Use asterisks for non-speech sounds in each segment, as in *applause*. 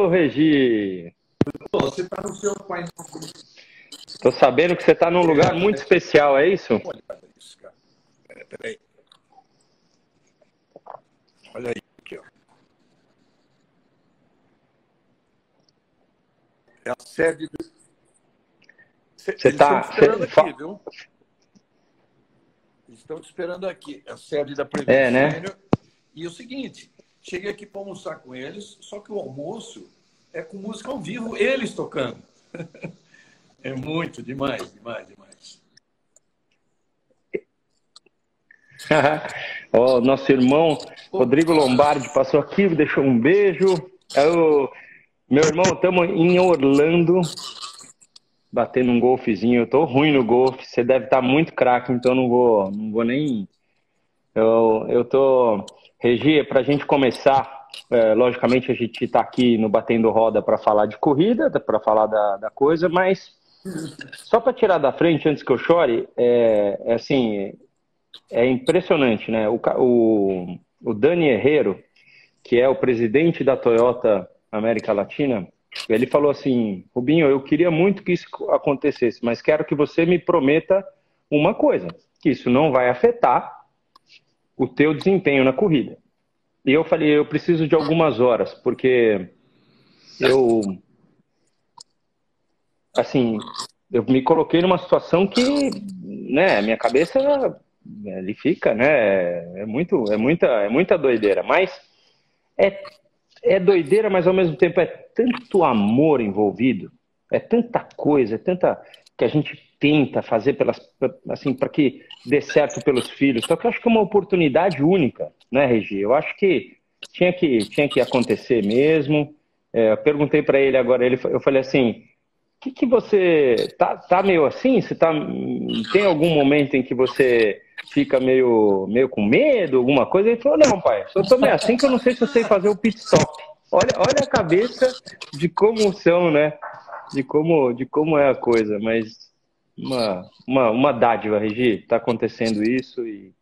Ô, Regi! Você está no seu pai. Tô sabendo que você está num lugar muito especial, é isso? Olha isso, cara. Peraí. Olha aí, aqui, ó. É a sede do. Você está. Esperando aqui, viu? Estão te esperando aqui. É a sede da Previdência. É, né? E o seguinte, cheguei aqui para almoçar com eles, só que o almoço é com música ao vivo, eles tocando. *laughs* É muito, demais, demais, demais. *laughs* o nosso irmão Rodrigo Lombardi passou aqui, deixou um beijo. Eu, é meu irmão, estamos em Orlando, batendo um golfezinho. Eu tô ruim no golfe, você deve estar tá muito craque, então não vou, não vou nem. Eu, eu tô. Regi, para a gente começar, é, logicamente a gente está aqui no Batendo Roda para falar de corrida, para falar da, da coisa, mas só para tirar da frente, antes que eu chore, é, é assim, é impressionante, né? O, o, o Dani Herrero, que é o presidente da Toyota América Latina, ele falou assim, Rubinho, eu queria muito que isso acontecesse, mas quero que você me prometa uma coisa, que isso não vai afetar o teu desempenho na corrida. E eu falei, eu preciso de algumas horas, porque eu assim, eu me coloquei numa situação que, né, minha cabeça ele fica, né, é muito, é muita, é muita doideira, mas é, é doideira, mas ao mesmo tempo é tanto amor envolvido, é tanta coisa, é tanta que a gente tenta fazer pelas, assim, para que dê certo pelos filhos. Só que eu acho que é uma oportunidade única, né, Regi? Eu acho que tinha que, tinha que acontecer mesmo. É, eu perguntei para ele agora, ele, eu falei assim, que, que você tá, tá meio assim? Você tá tem algum momento em que você fica meio meio com medo, alguma coisa? Ele falou: "Não, pai, eu tô meio assim que eu não sei se eu sei fazer o pit stop". Olha, olha a cabeça de como são, né? De como de como é a coisa, mas uma uma, uma dádiva, Regi, tá acontecendo isso e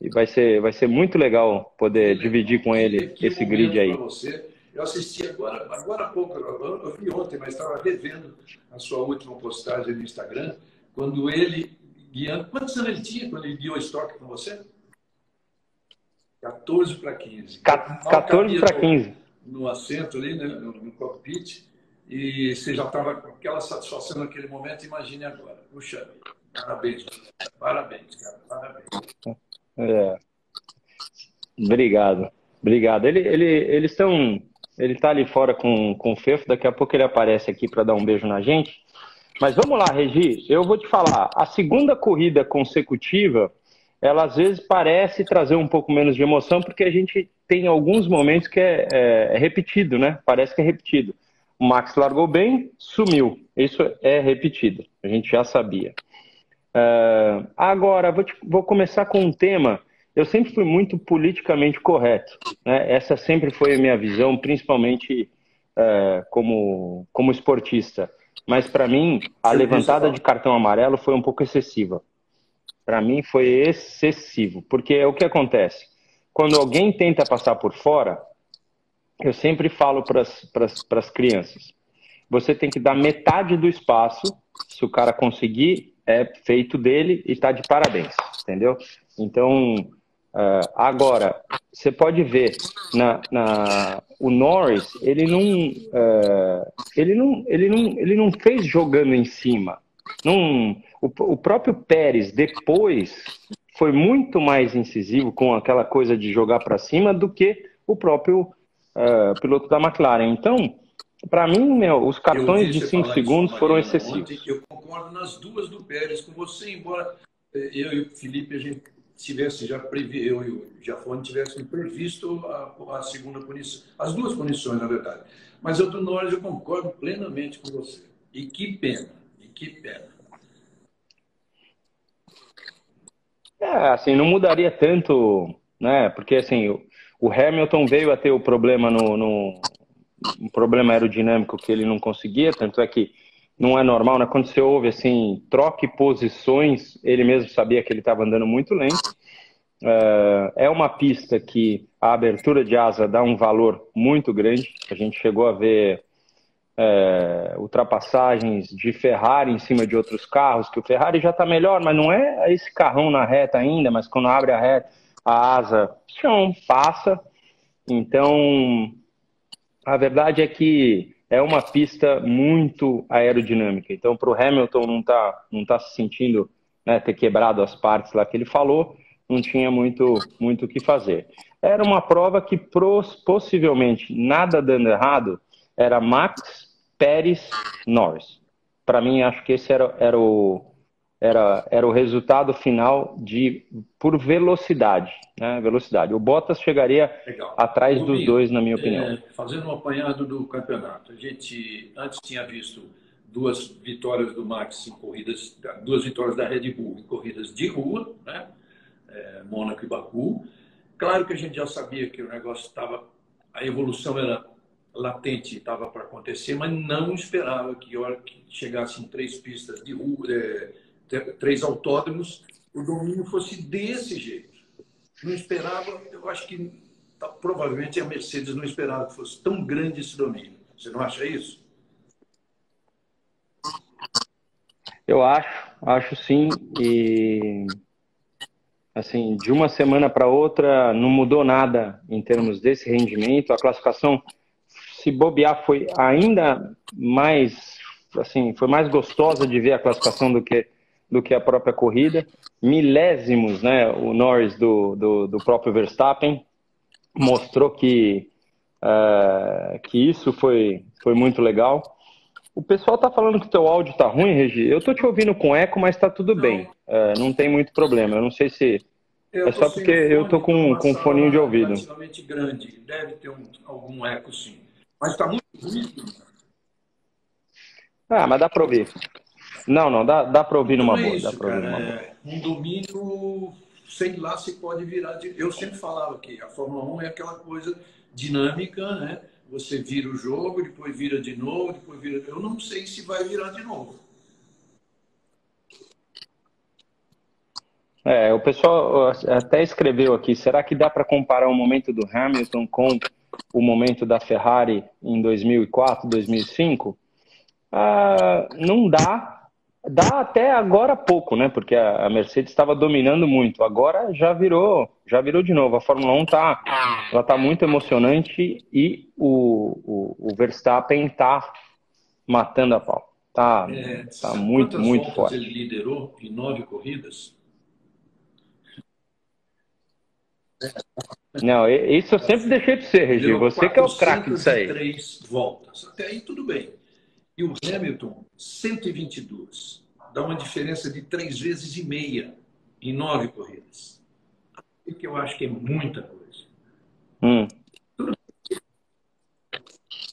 e vai ser, vai ser muito legal poder dividir com ele esse grid aí. Você eu assisti agora, agora há pouco, eu vi ontem, mas estava revendo a sua última postagem no Instagram, quando ele guiando. Quantos anos ele tinha quando ele guiou o estoque com você? 14 para 15. 14 para 15. No assento ali, né, no, no cockpit, e você já estava com aquela satisfação naquele momento, imagine agora. Puxa, parabéns, parabéns, cara, parabéns. É. Obrigado, obrigado. Ele, ele, eles estão ele está ali fora com, com o Fefo, daqui a pouco ele aparece aqui para dar um beijo na gente. Mas vamos lá, Regi, eu vou te falar, a segunda corrida consecutiva, ela às vezes parece trazer um pouco menos de emoção, porque a gente tem alguns momentos que é, é, é repetido, né? Parece que é repetido. O Max largou bem, sumiu. Isso é repetido, a gente já sabia. Uh, agora, vou, te, vou começar com um tema eu sempre fui muito politicamente correto. Né? Essa sempre foi a minha visão, principalmente é, como, como esportista. Mas para mim, a levantada de cartão amarelo foi um pouco excessiva. Para mim foi excessivo, porque é o que acontece. Quando alguém tenta passar por fora, eu sempre falo para as crianças: você tem que dar metade do espaço. Se o cara conseguir, é feito dele e está de parabéns, entendeu? Então, Uh, agora, você pode ver na, na, o Norris, ele não, uh, ele não, ele não, ele não fez jogando em cima. O, o próprio Pérez depois foi muito mais incisivo com aquela coisa de jogar para cima do que o próprio uh, piloto da McLaren. Então, para mim, meu, os cartões de 5 segundos foram excessivos. Ontem, eu concordo nas duas do Pérez com você, embora eh, eu e o Felipe a gente tivesse já previ, eu e o Jafone tivessem previsto a, a, segunda punição, as duas punições, na verdade. Mas eu do Norris eu concordo plenamente com você. E que pena, e que pena. É, assim, não mudaria tanto, né? Porque assim, o, Hamilton veio a ter o problema no, no um problema aerodinâmico que ele não conseguia, tanto é que não é normal, né? Quando você ouve assim, troque posições, ele mesmo sabia que ele estava andando muito lento. Uh, é uma pista que a abertura de asa dá um valor muito grande. A gente chegou a ver é, ultrapassagens de Ferrari em cima de outros carros, que o Ferrari já está melhor, mas não é esse carrão na reta ainda, mas quando abre a reta, a asa chão, passa. Então, a verdade é que é uma pista muito aerodinâmica. Então, para o Hamilton não tá, não tá se sentindo né, ter quebrado as partes lá que ele falou, não tinha muito muito o que fazer. Era uma prova que possivelmente nada dando errado era Max, Pérez, Norris. Para mim, acho que esse era, era o era, era o resultado final de por velocidade, né? Velocidade. O Bottas chegaria Legal. atrás dos dois, na minha opinião. É, fazendo um apanhado do campeonato, a gente antes tinha visto duas vitórias do Max em corridas, duas vitórias da Red Bull em corridas de rua, né? É, Mônaco e Baku. Claro que a gente já sabia que o negócio estava, a evolução era latente, estava para acontecer, mas não esperava que, hora que chegassem três pistas de rua, é, três autódromos, o domínio fosse desse jeito. Não esperava, eu acho que tá, provavelmente a Mercedes não esperava que fosse tão grande esse domínio. Você não acha isso? Eu acho, acho sim. E assim, de uma semana para outra não mudou nada em termos desse rendimento. A classificação, se bobear, foi ainda mais, assim, foi mais gostosa de ver a classificação do que do que a própria corrida. Milésimos, né? O Norris do, do, do próprio Verstappen mostrou que, uh, que isso foi, foi muito legal. O pessoal tá falando que o teu áudio tá ruim, Regi. Eu tô te ouvindo com eco, mas tá tudo não. bem. Uh, não tem muito problema. Eu não sei se. Eu é só porque eu tô com, com um foninho de ouvido. relativamente grande. Deve ter um, algum eco, sim. Mas tá muito ruim. Ah, mas dá para ouvir. Não, não, dá, dá para ouvir numa é boa. Isso, dá cara, boa. É um domínio, sei lá se pode virar. De... Eu sempre falava que a Fórmula 1 é aquela coisa dinâmica, né? Você vira o jogo, depois vira de novo, depois vira. Eu não sei se vai virar de novo. É, o pessoal até escreveu aqui: será que dá para comparar o momento do Hamilton com o momento da Ferrari em 2004, 2005? Ah, não dá, Dá até agora pouco, né? Porque a Mercedes estava dominando muito. Agora já virou, já virou de novo. A Fórmula 1 tá, ela tá muito emocionante e o, o, o Verstappen tá matando a pau. Tá, é, tá muito, muito forte. Ele liderou em nove corridas. Não, isso eu sempre deixei de ser, Regi. Você que é o craque disso aí. Voltas. Até aí tudo bem. E o Hamilton, 122. Dá uma diferença de três vezes e meia em nove corridas. O que eu acho que é muita coisa. Hum.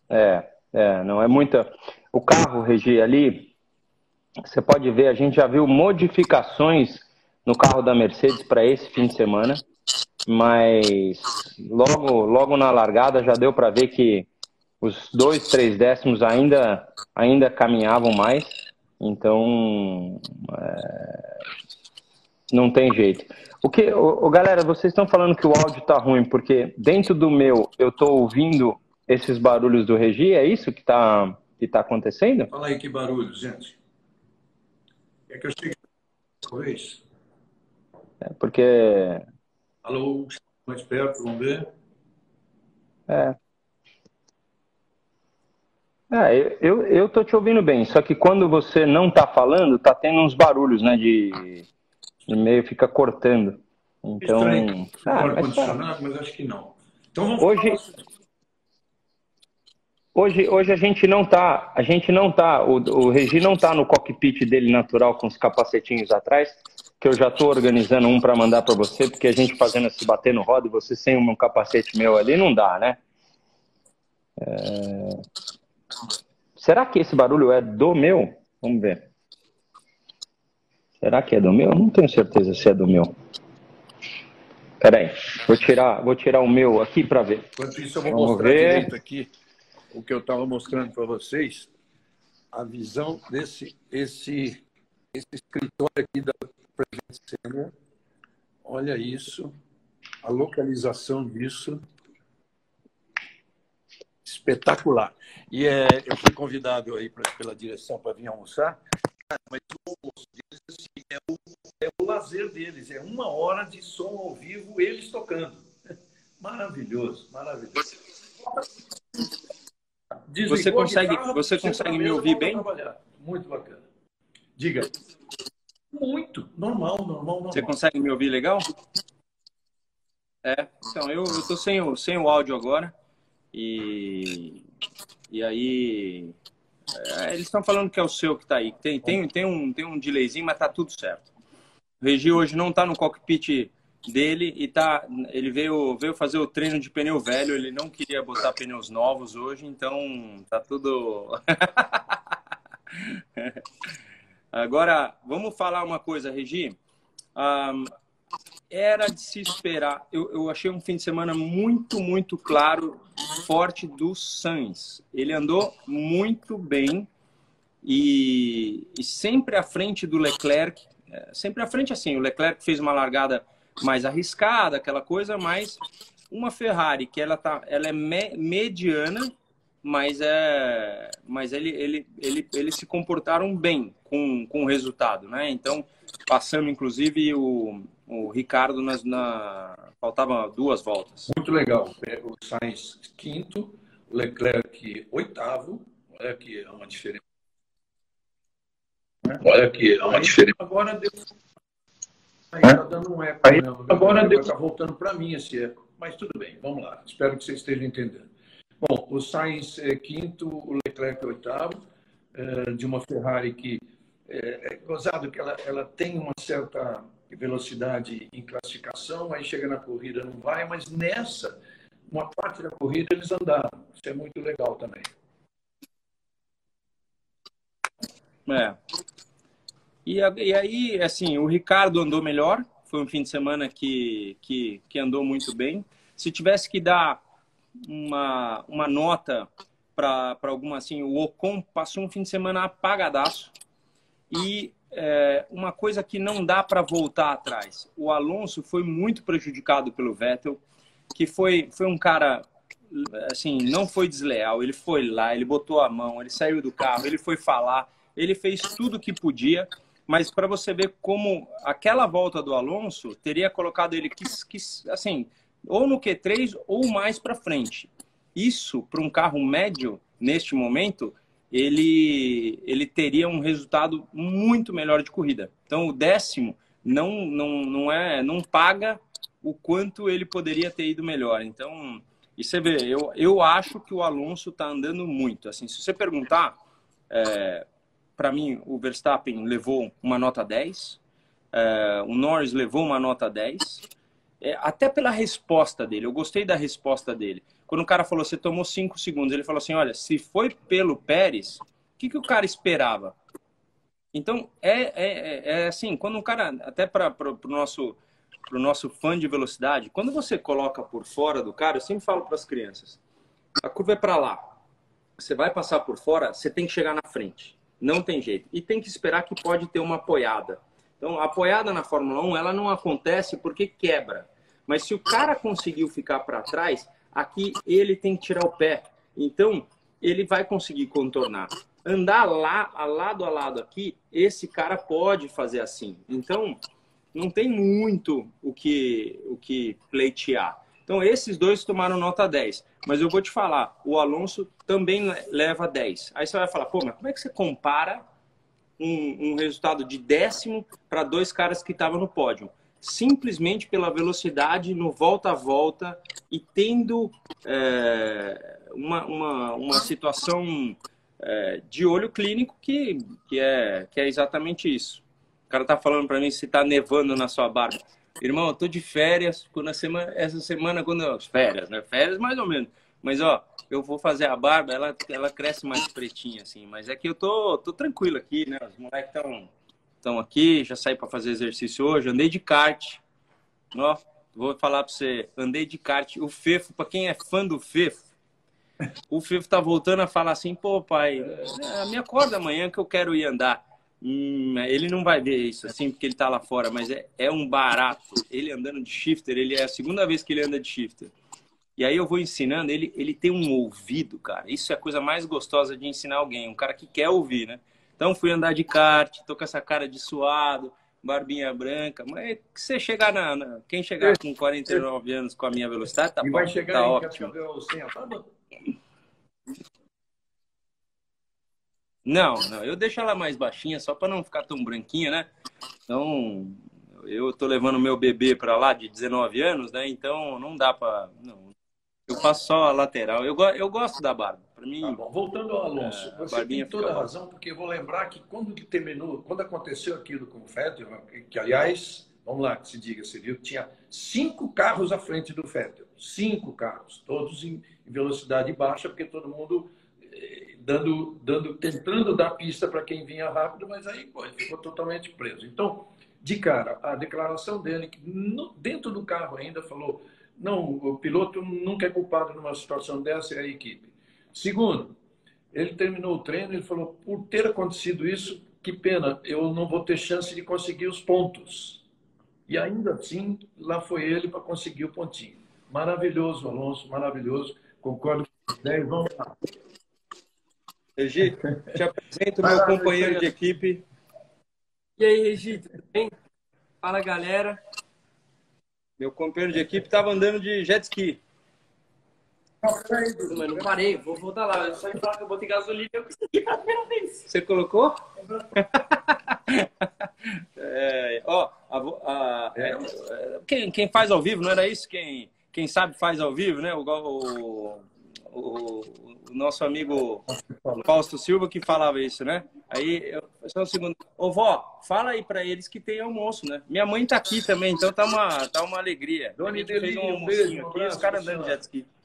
É, é, não é muita. O carro, Regi, ali, você pode ver, a gente já viu modificações no carro da Mercedes para esse fim de semana, mas logo, logo na largada já deu para ver que os dois, três décimos ainda, ainda caminhavam mais, então é, não tem jeito. O que, o, o, galera, vocês estão falando que o áudio tá ruim porque dentro do meu eu tô ouvindo esses barulhos do Regi, é isso que tá, que tá acontecendo? Fala aí que barulho, gente. É que eu cheguei talvez. É porque. Alô, mais perto, vamos ver. É, é, eu, eu tô te ouvindo bem, só que quando você não tá falando, tá tendo uns barulhos, né? De, de meio fica cortando. Então. Ah, mas, tá. mas acho que não. Então vamos hoje, hoje, hoje a gente não tá, a gente não tá, o, o Regi não tá no cockpit dele natural com os capacetinhos atrás, que eu já tô organizando um para mandar para você, porque a gente fazendo esse bater no roda e você sem um capacete meu ali não dá, né? É... Será que esse barulho é do meu? Vamos ver. Será que é do meu? Não tenho certeza se é do meu. Peraí, vou tirar, vou tirar o meu aqui para ver. Enquanto isso, eu vou Vamos mostrar ver. direito aqui o que eu estava mostrando para vocês. A visão desse esse, esse escritório aqui da Prevent Center. Olha isso. a localização disso espetacular. E é, eu fui convidado aí pra, pela direção para vir almoçar, mas o almoço deles assim, é, o, é o lazer deles, é uma hora de som ao vivo, eles tocando. *laughs* Maravilhoso, maravilhoso. você consegue, guitarra, você consegue me ouvir bem? Muito bacana. Diga. Muito, normal, normal, normal. Você consegue me ouvir legal? É, então eu estou sem o, sem o áudio agora e, e aí é, eles estão falando que é o seu que está aí. Tem, tem, tem, um, tem um delayzinho, mas tá tudo certo. O Regi hoje não está no cockpit dele e tá, ele veio, veio fazer o treino de pneu velho, ele não queria botar pneus novos hoje, então tá tudo. *laughs* Agora, vamos falar uma coisa, Regi. Um, era de se esperar. Eu, eu, achei um fim de semana muito, muito claro, forte do Sainz. Ele andou muito bem e, e sempre à frente do Leclerc. É, sempre à frente, assim. O Leclerc fez uma largada mais arriscada, aquela coisa, mas uma Ferrari que ela, tá, ela é me, mediana, mas é, mas ele, ele, ele, eles se comportaram bem com, com o resultado, né? Então, passando inclusive o, o Ricardo nas, na faltavam duas voltas. Muito legal. É, o Sainz quinto, o Leclerc oitavo. Olha que é uma diferença. Olha que é uma diferença. Agora deu Aí está dando um eco. Aí, né? Agora está voltando para mim esse eco. Mas tudo bem, vamos lá. Espero que você esteja entendendo. Bom, o Sainz é quinto, o Leclerc é oitavo, é, de uma Ferrari que é, é gozado que ela, ela tem uma certa velocidade em classificação, aí chega na corrida não vai, mas nessa, uma parte da corrida eles andaram. Isso é muito legal também. É. E, e aí, assim, o Ricardo andou melhor. Foi um fim de semana que, que, que andou muito bem. Se tivesse que dar uma, uma nota para alguma, assim, o Ocon passou um fim de semana apagadaço. E é, uma coisa que não dá para voltar atrás. O Alonso foi muito prejudicado pelo Vettel, que foi, foi um cara assim, não foi desleal, ele foi lá, ele botou a mão, ele saiu do carro, ele foi falar, ele fez tudo o que podia mas para você ver como aquela volta do Alonso teria colocado ele que, assim, ou no Q3 ou mais para frente. Isso para um carro médio neste momento, ele ele teria um resultado muito melhor de corrida. Então o décimo não não não é não paga o quanto ele poderia ter ido melhor. Então, e você vê, eu, eu acho que o Alonso está andando muito. Assim, se você perguntar, é, para mim, o Verstappen levou uma nota 10, é, o Norris levou uma nota 10, é, até pela resposta dele. Eu gostei da resposta dele. Quando o cara falou, você tomou 5 segundos, ele falou assim: olha, se foi pelo Pérez, o que, que o cara esperava? Então, é, é, é, é assim, quando um cara, até para o nosso, pro nosso fã de velocidade, quando você coloca por fora do cara, eu sempre falo para as crianças: a curva é para lá. Você vai passar por fora, você tem que chegar na frente. Não tem jeito. E tem que esperar que pode ter uma apoiada. Então, a apoiada na Fórmula 1, ela não acontece porque quebra. Mas se o cara conseguiu ficar para trás, aqui ele tem que tirar o pé. Então, ele vai conseguir contornar. Andar lá, lado a lado aqui, esse cara pode fazer assim. Então, não tem muito o que, o que pleitear. Então, esses dois tomaram nota 10. Mas eu vou te falar, o Alonso também leva 10. Aí você vai falar, pô, mas como é que você compara um, um resultado de décimo para dois caras que estavam no pódio? Simplesmente pela velocidade no volta a volta e tendo é, uma, uma, uma situação é, de olho clínico que, que, é, que é exatamente isso. O cara tá falando para mim se tá nevando na sua barba. Irmão, eu tô de férias, quando semana, essa semana, quando eu, férias, né? Férias mais ou menos. Mas, ó, eu vou fazer a barba, ela, ela cresce mais pretinha, assim. Mas é que eu tô, tô tranquilo aqui, né? Os moleques estão estão aqui, já saí para fazer exercício hoje, andei de kart. Ó, vou falar para você, andei de kart. O Fefo, para quem é fã do Fefo, o Fefo tá voltando a falar assim, pô, pai, me acorda amanhã que eu quero ir andar. Hum, ele não vai ver isso assim, porque ele tá lá fora, mas é, é um barato. Ele andando de shifter, ele é a segunda vez que ele anda de shifter. E aí eu vou ensinando, ele, ele tem um ouvido, cara. Isso é a coisa mais gostosa de ensinar alguém, um cara que quer ouvir, né? Então fui andar de kart, tô com essa cara de suado, barbinha branca. Mas você chegar na, na, Quem chegar com 49 anos com a minha velocidade, tá, e vai chegar tá em ótimo. barba? Não, não, eu deixo ela mais baixinha só para não ficar tão branquinha, né? Então, eu tô levando meu bebê para lá de 19 anos, né? Então não dá para, eu faço só a lateral. Eu, eu gosto da barba. Para mim. Tá Voltando ao Alonso, é, você tem toda a razão, porque eu vou lembrar que quando terminou, quando aconteceu aquilo com o Vettel, que aliás, vamos lá, que se diga, você viu tinha cinco carros à frente do Vettel, cinco carros, todos em velocidade baixa, porque todo mundo dando, dando, tentando dar pista para quem vinha rápido, mas aí pô, ficou totalmente preso. Então, de cara, a declaração dele, que no, dentro do carro ainda falou, não, o piloto nunca é culpado numa situação dessa, é a equipe. Segundo, ele terminou o treino e falou, por ter acontecido isso, que pena, eu não vou ter chance de conseguir os pontos. E ainda assim, lá foi ele para conseguir o pontinho. Maravilhoso, Alonso, maravilhoso. Concordo com vocês. Vamos lá. Regi, te apresento meu companheiro de equipe. E aí, Regi, tudo bem? Fala, galera. Meu companheiro de equipe estava andando de jet ski. Mas não parei, vou voltar lá. Eu só me falar que eu botei gasolina e eu consegui pela primeira vez. Você colocou? *laughs* é, ó, a, a, é, quem, quem faz ao vivo, não era isso? Quem, quem sabe faz ao vivo, né? O, o, o, o nosso amigo Fausto Silva que falava isso, né? Aí, eu, só um segundo. Ô, vó, fala aí para eles que tem almoço, né? Minha mãe tá aqui também, então tá uma, tá uma alegria. Dona fez um almocinho aqui, os caras andando de jet ski. Tá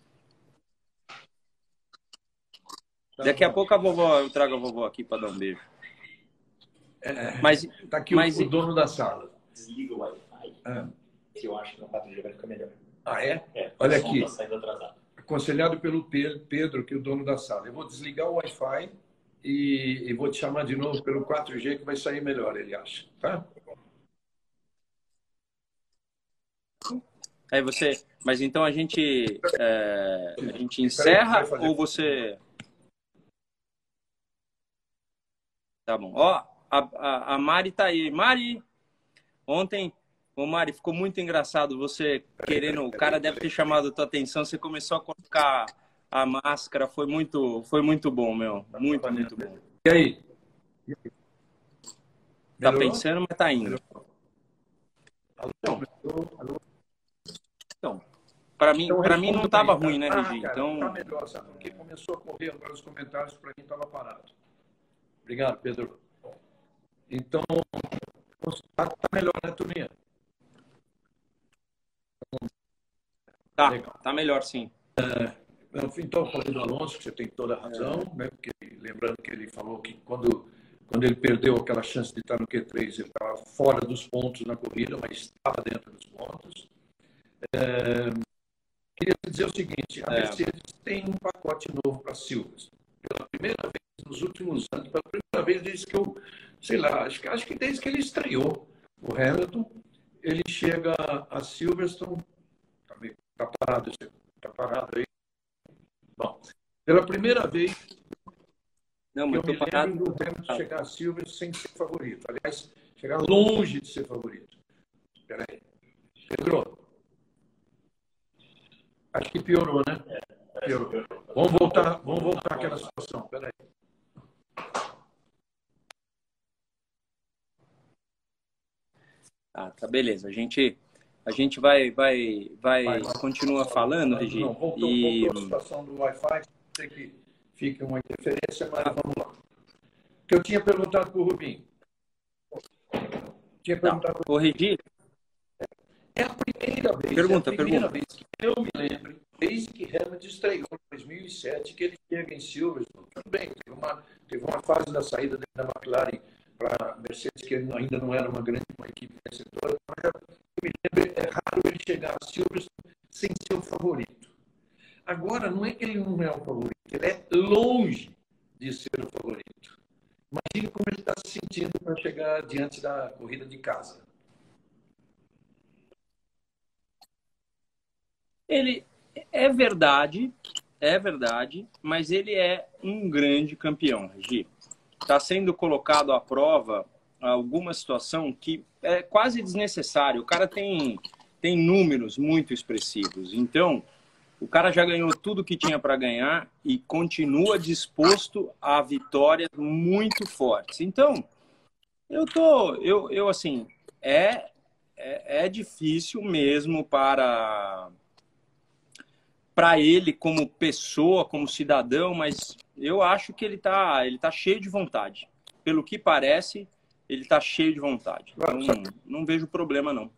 Daqui a pouco a vovó, eu trago a vovó aqui para dar um beijo. É, mas tá aqui mas, o, o dono da sala. Desliga o Wi-Fi. Ah. Que eu acho que no 4G vai ficar melhor. Ah, é? é Olha aqui. Tá saindo atrasado aconselhado pelo Pedro, que é o dono da sala. Eu vou desligar o Wi-Fi e, e, vou te chamar de novo pelo 4G, que vai sair melhor, ele acha. Tá? Aí você. Mas então a gente. É, a gente encerra ou você. Tá bom. Ó, a, a, a Mari tá aí. Mari, ontem Ô Mari, ficou muito engraçado você querendo. O cara deve ter chamado a tua atenção. Você começou a colocar a máscara. Foi muito, foi muito bom, meu. Muito, muito bom. E aí? Tá pensando, mas tá indo. Então, então para mim, então, para mim não tava ruim, né, Regi? Ah, então, tá melhor, sabe? Porque começou a correr agora os comentários para mim tava parado. Obrigado, Pedro. Então, tá, tá melhor, né, turminha? Tá, Legal. tá melhor sim. É, então, falei do Alonso, que você tem toda a razão, é. né? Porque, lembrando que ele falou que quando, quando ele perdeu aquela chance de estar no Q3, ele estava fora dos pontos na corrida, mas estava dentro dos pontos. É, queria dizer o seguinte: a é. Mercedes tem um pacote novo para Silvers. Pela primeira vez nos últimos anos, pela primeira vez desde que eu, sei lá, acho que, acho que desde que ele estreou o Hamilton, ele chega a Silverstone Está parado, está parado aí. Bom, pela primeira vez não, mas eu me parado. lembro do Hamilton chegar a Silver sem ser favorito. Aliás, chegar longe de ser favorito. Espera aí. Pedro, acho que piorou, né? Vamos voltar, vamos voltar àquela situação. Ah, tá, beleza. A gente a gente vai, vai, vai, vai continua falando, Regi. Não, voltou, e... voltou a situação do Wi-Fi, sei que fica uma interferência, mas vamos lá. O que eu tinha perguntado para o Rubinho. Tinha perguntado para o Regi. É a primeira vez, pergunta, é a primeira pergunta. vez que eu me lembro, desde que Hamilton estreou em 2007, que ele chega em Silverstone. Tudo bem, teve uma, teve uma fase da saída da McLaren para a Mercedes, que ainda não era uma grande uma equipe vencedora, mas me lembro, é raro ele chegar a Silverstone sem ser o favorito. Agora, não é que ele não é o favorito, ele é longe de ser o favorito. Imagine como ele está se sentindo para chegar diante da corrida de casa. Ele é verdade, é verdade, mas ele é um grande campeão, Regi. Está sendo colocado à prova alguma situação que é quase desnecessário. O cara tem, tem números muito expressivos. Então, o cara já ganhou tudo que tinha para ganhar e continua disposto a vitórias muito fortes. Então, eu tô, eu, eu assim, é, é, é difícil mesmo para para ele como pessoa, como cidadão, mas eu acho que ele tá, ele tá cheio de vontade. Pelo que parece, ele está cheio de vontade. Então, não vejo problema, não.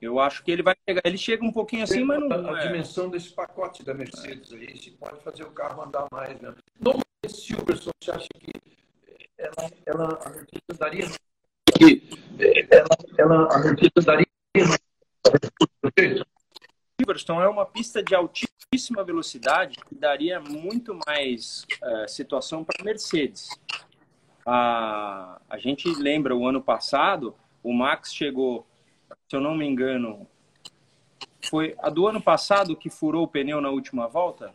Eu acho que ele vai chegar. Ele chega um pouquinho assim, mas não. A, a é. dimensão desse pacote da Mercedes aí, se pode fazer o carro andar mais. Né? No Silverson, você acha que ela, ela a Mercedes daria. Que ela, ela, a Mercedes daria. Silverstone é uma pista de altíssima velocidade que daria muito mais uh, situação para Mercedes a, a gente lembra o ano passado, o Max chegou, se eu não me engano, foi a do ano passado que furou o pneu na última volta?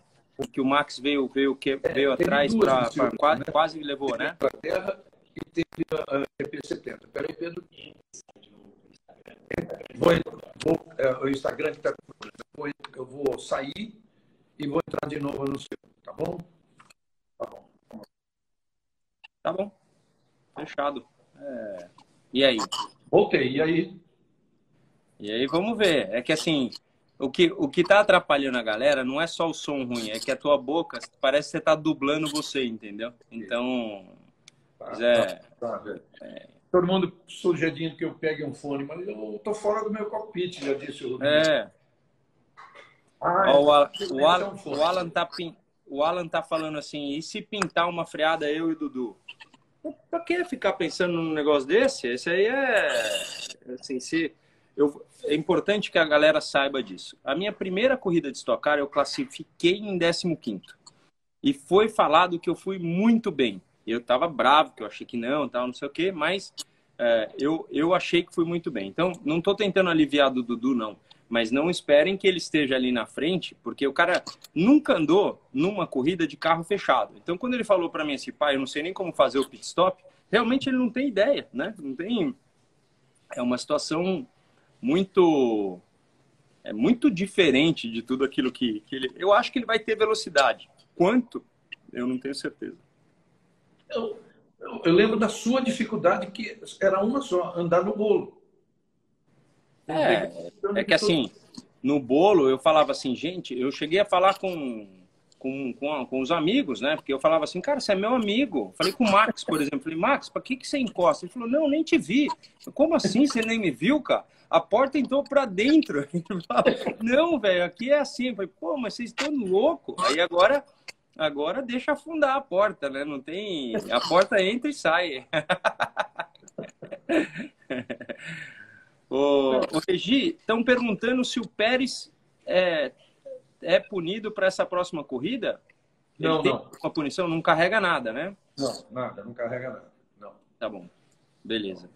Que o Max veio, veio, que, é, veio atrás para quase, né? quase levou, né? Inglaterra e teve a GP70. Peraí, Pedro. Vou, vou, é, o Instagram que está eu vou sair e vou entrar de novo no seu, tá bom? Tá bom. Tá bom. Fechado. É... E aí? Voltei, e aí? E aí, vamos ver. É que assim, o que, o que tá atrapalhando a galera não é só o som ruim, é que a tua boca parece que você tá dublando você, entendeu? Então. Tá, é, tá, tá, é... Todo mundo sugerindo que eu pegue um fone, mas eu tô fora do meu cockpit, já disse o. É. Ah, Ó, o, Alan, o, Alan, o, Alan tá, o Alan tá falando assim, e se pintar uma freada eu e o Dudu? Pra que ficar pensando num negócio desse? Esse aí é. Assim, se, eu, é importante que a galera saiba disso. A minha primeira corrida de Stock Car eu classifiquei em 15. E foi falado que eu fui muito bem. Eu estava bravo, que eu achei que não, tal, não sei o quê, mas é, eu, eu achei que fui muito bem. Então, não estou tentando aliviar do Dudu, não mas não esperem que ele esteja ali na frente, porque o cara nunca andou numa corrida de carro fechado. Então, quando ele falou para mim assim, pai, eu não sei nem como fazer o pit stop, realmente ele não tem ideia, né? Não tem. É uma situação muito. É muito diferente de tudo aquilo que, que ele. Eu acho que ele vai ter velocidade. Quanto? Eu não tenho certeza. Eu, eu, eu lembro da sua dificuldade, que era uma só, andar no bolo. É, é que assim, no bolo eu falava assim, gente, eu cheguei a falar com, com, com, com os amigos, né? Porque eu falava assim, cara, você é meu amigo. Falei com o Max, por exemplo. Falei, Max, pra que, que você encosta? Ele falou, não, nem te vi. Como assim? Você nem me viu, cara? A porta entrou pra dentro. *laughs* não, velho, aqui é assim. Eu falei, pô, mas vocês estão loucos. Aí agora, agora deixa afundar a porta, né? Não tem. A porta entra e sai. *laughs* Ô, ô Regi, estão perguntando se o Pérez é, é punido para essa próxima corrida? Ele não, tem não. Uma punição não carrega nada, né? Não, nada, não carrega nada. Não. Tá bom. Beleza.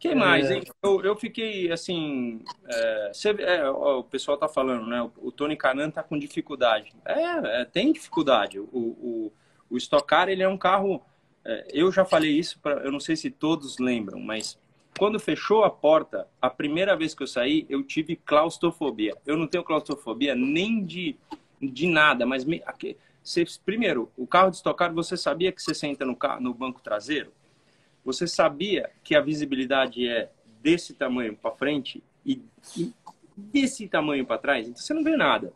que é... mais, hein? Eu, eu fiquei assim. É, você, é, ó, o pessoal tá falando, né? O, o Tony Canan tá com dificuldade. É, é tem dificuldade. O, o, o Stock Car, ele é um carro. É, eu já falei isso, pra, eu não sei se todos lembram, mas quando fechou a porta, a primeira vez que eu saí, eu tive claustrofobia. Eu não tenho claustrofobia nem de, de nada, mas me, você, primeiro, o carro de estocar, você sabia que você senta no, carro, no banco traseiro? Você sabia que a visibilidade é desse tamanho para frente e, e desse tamanho para trás? Então você não vê nada.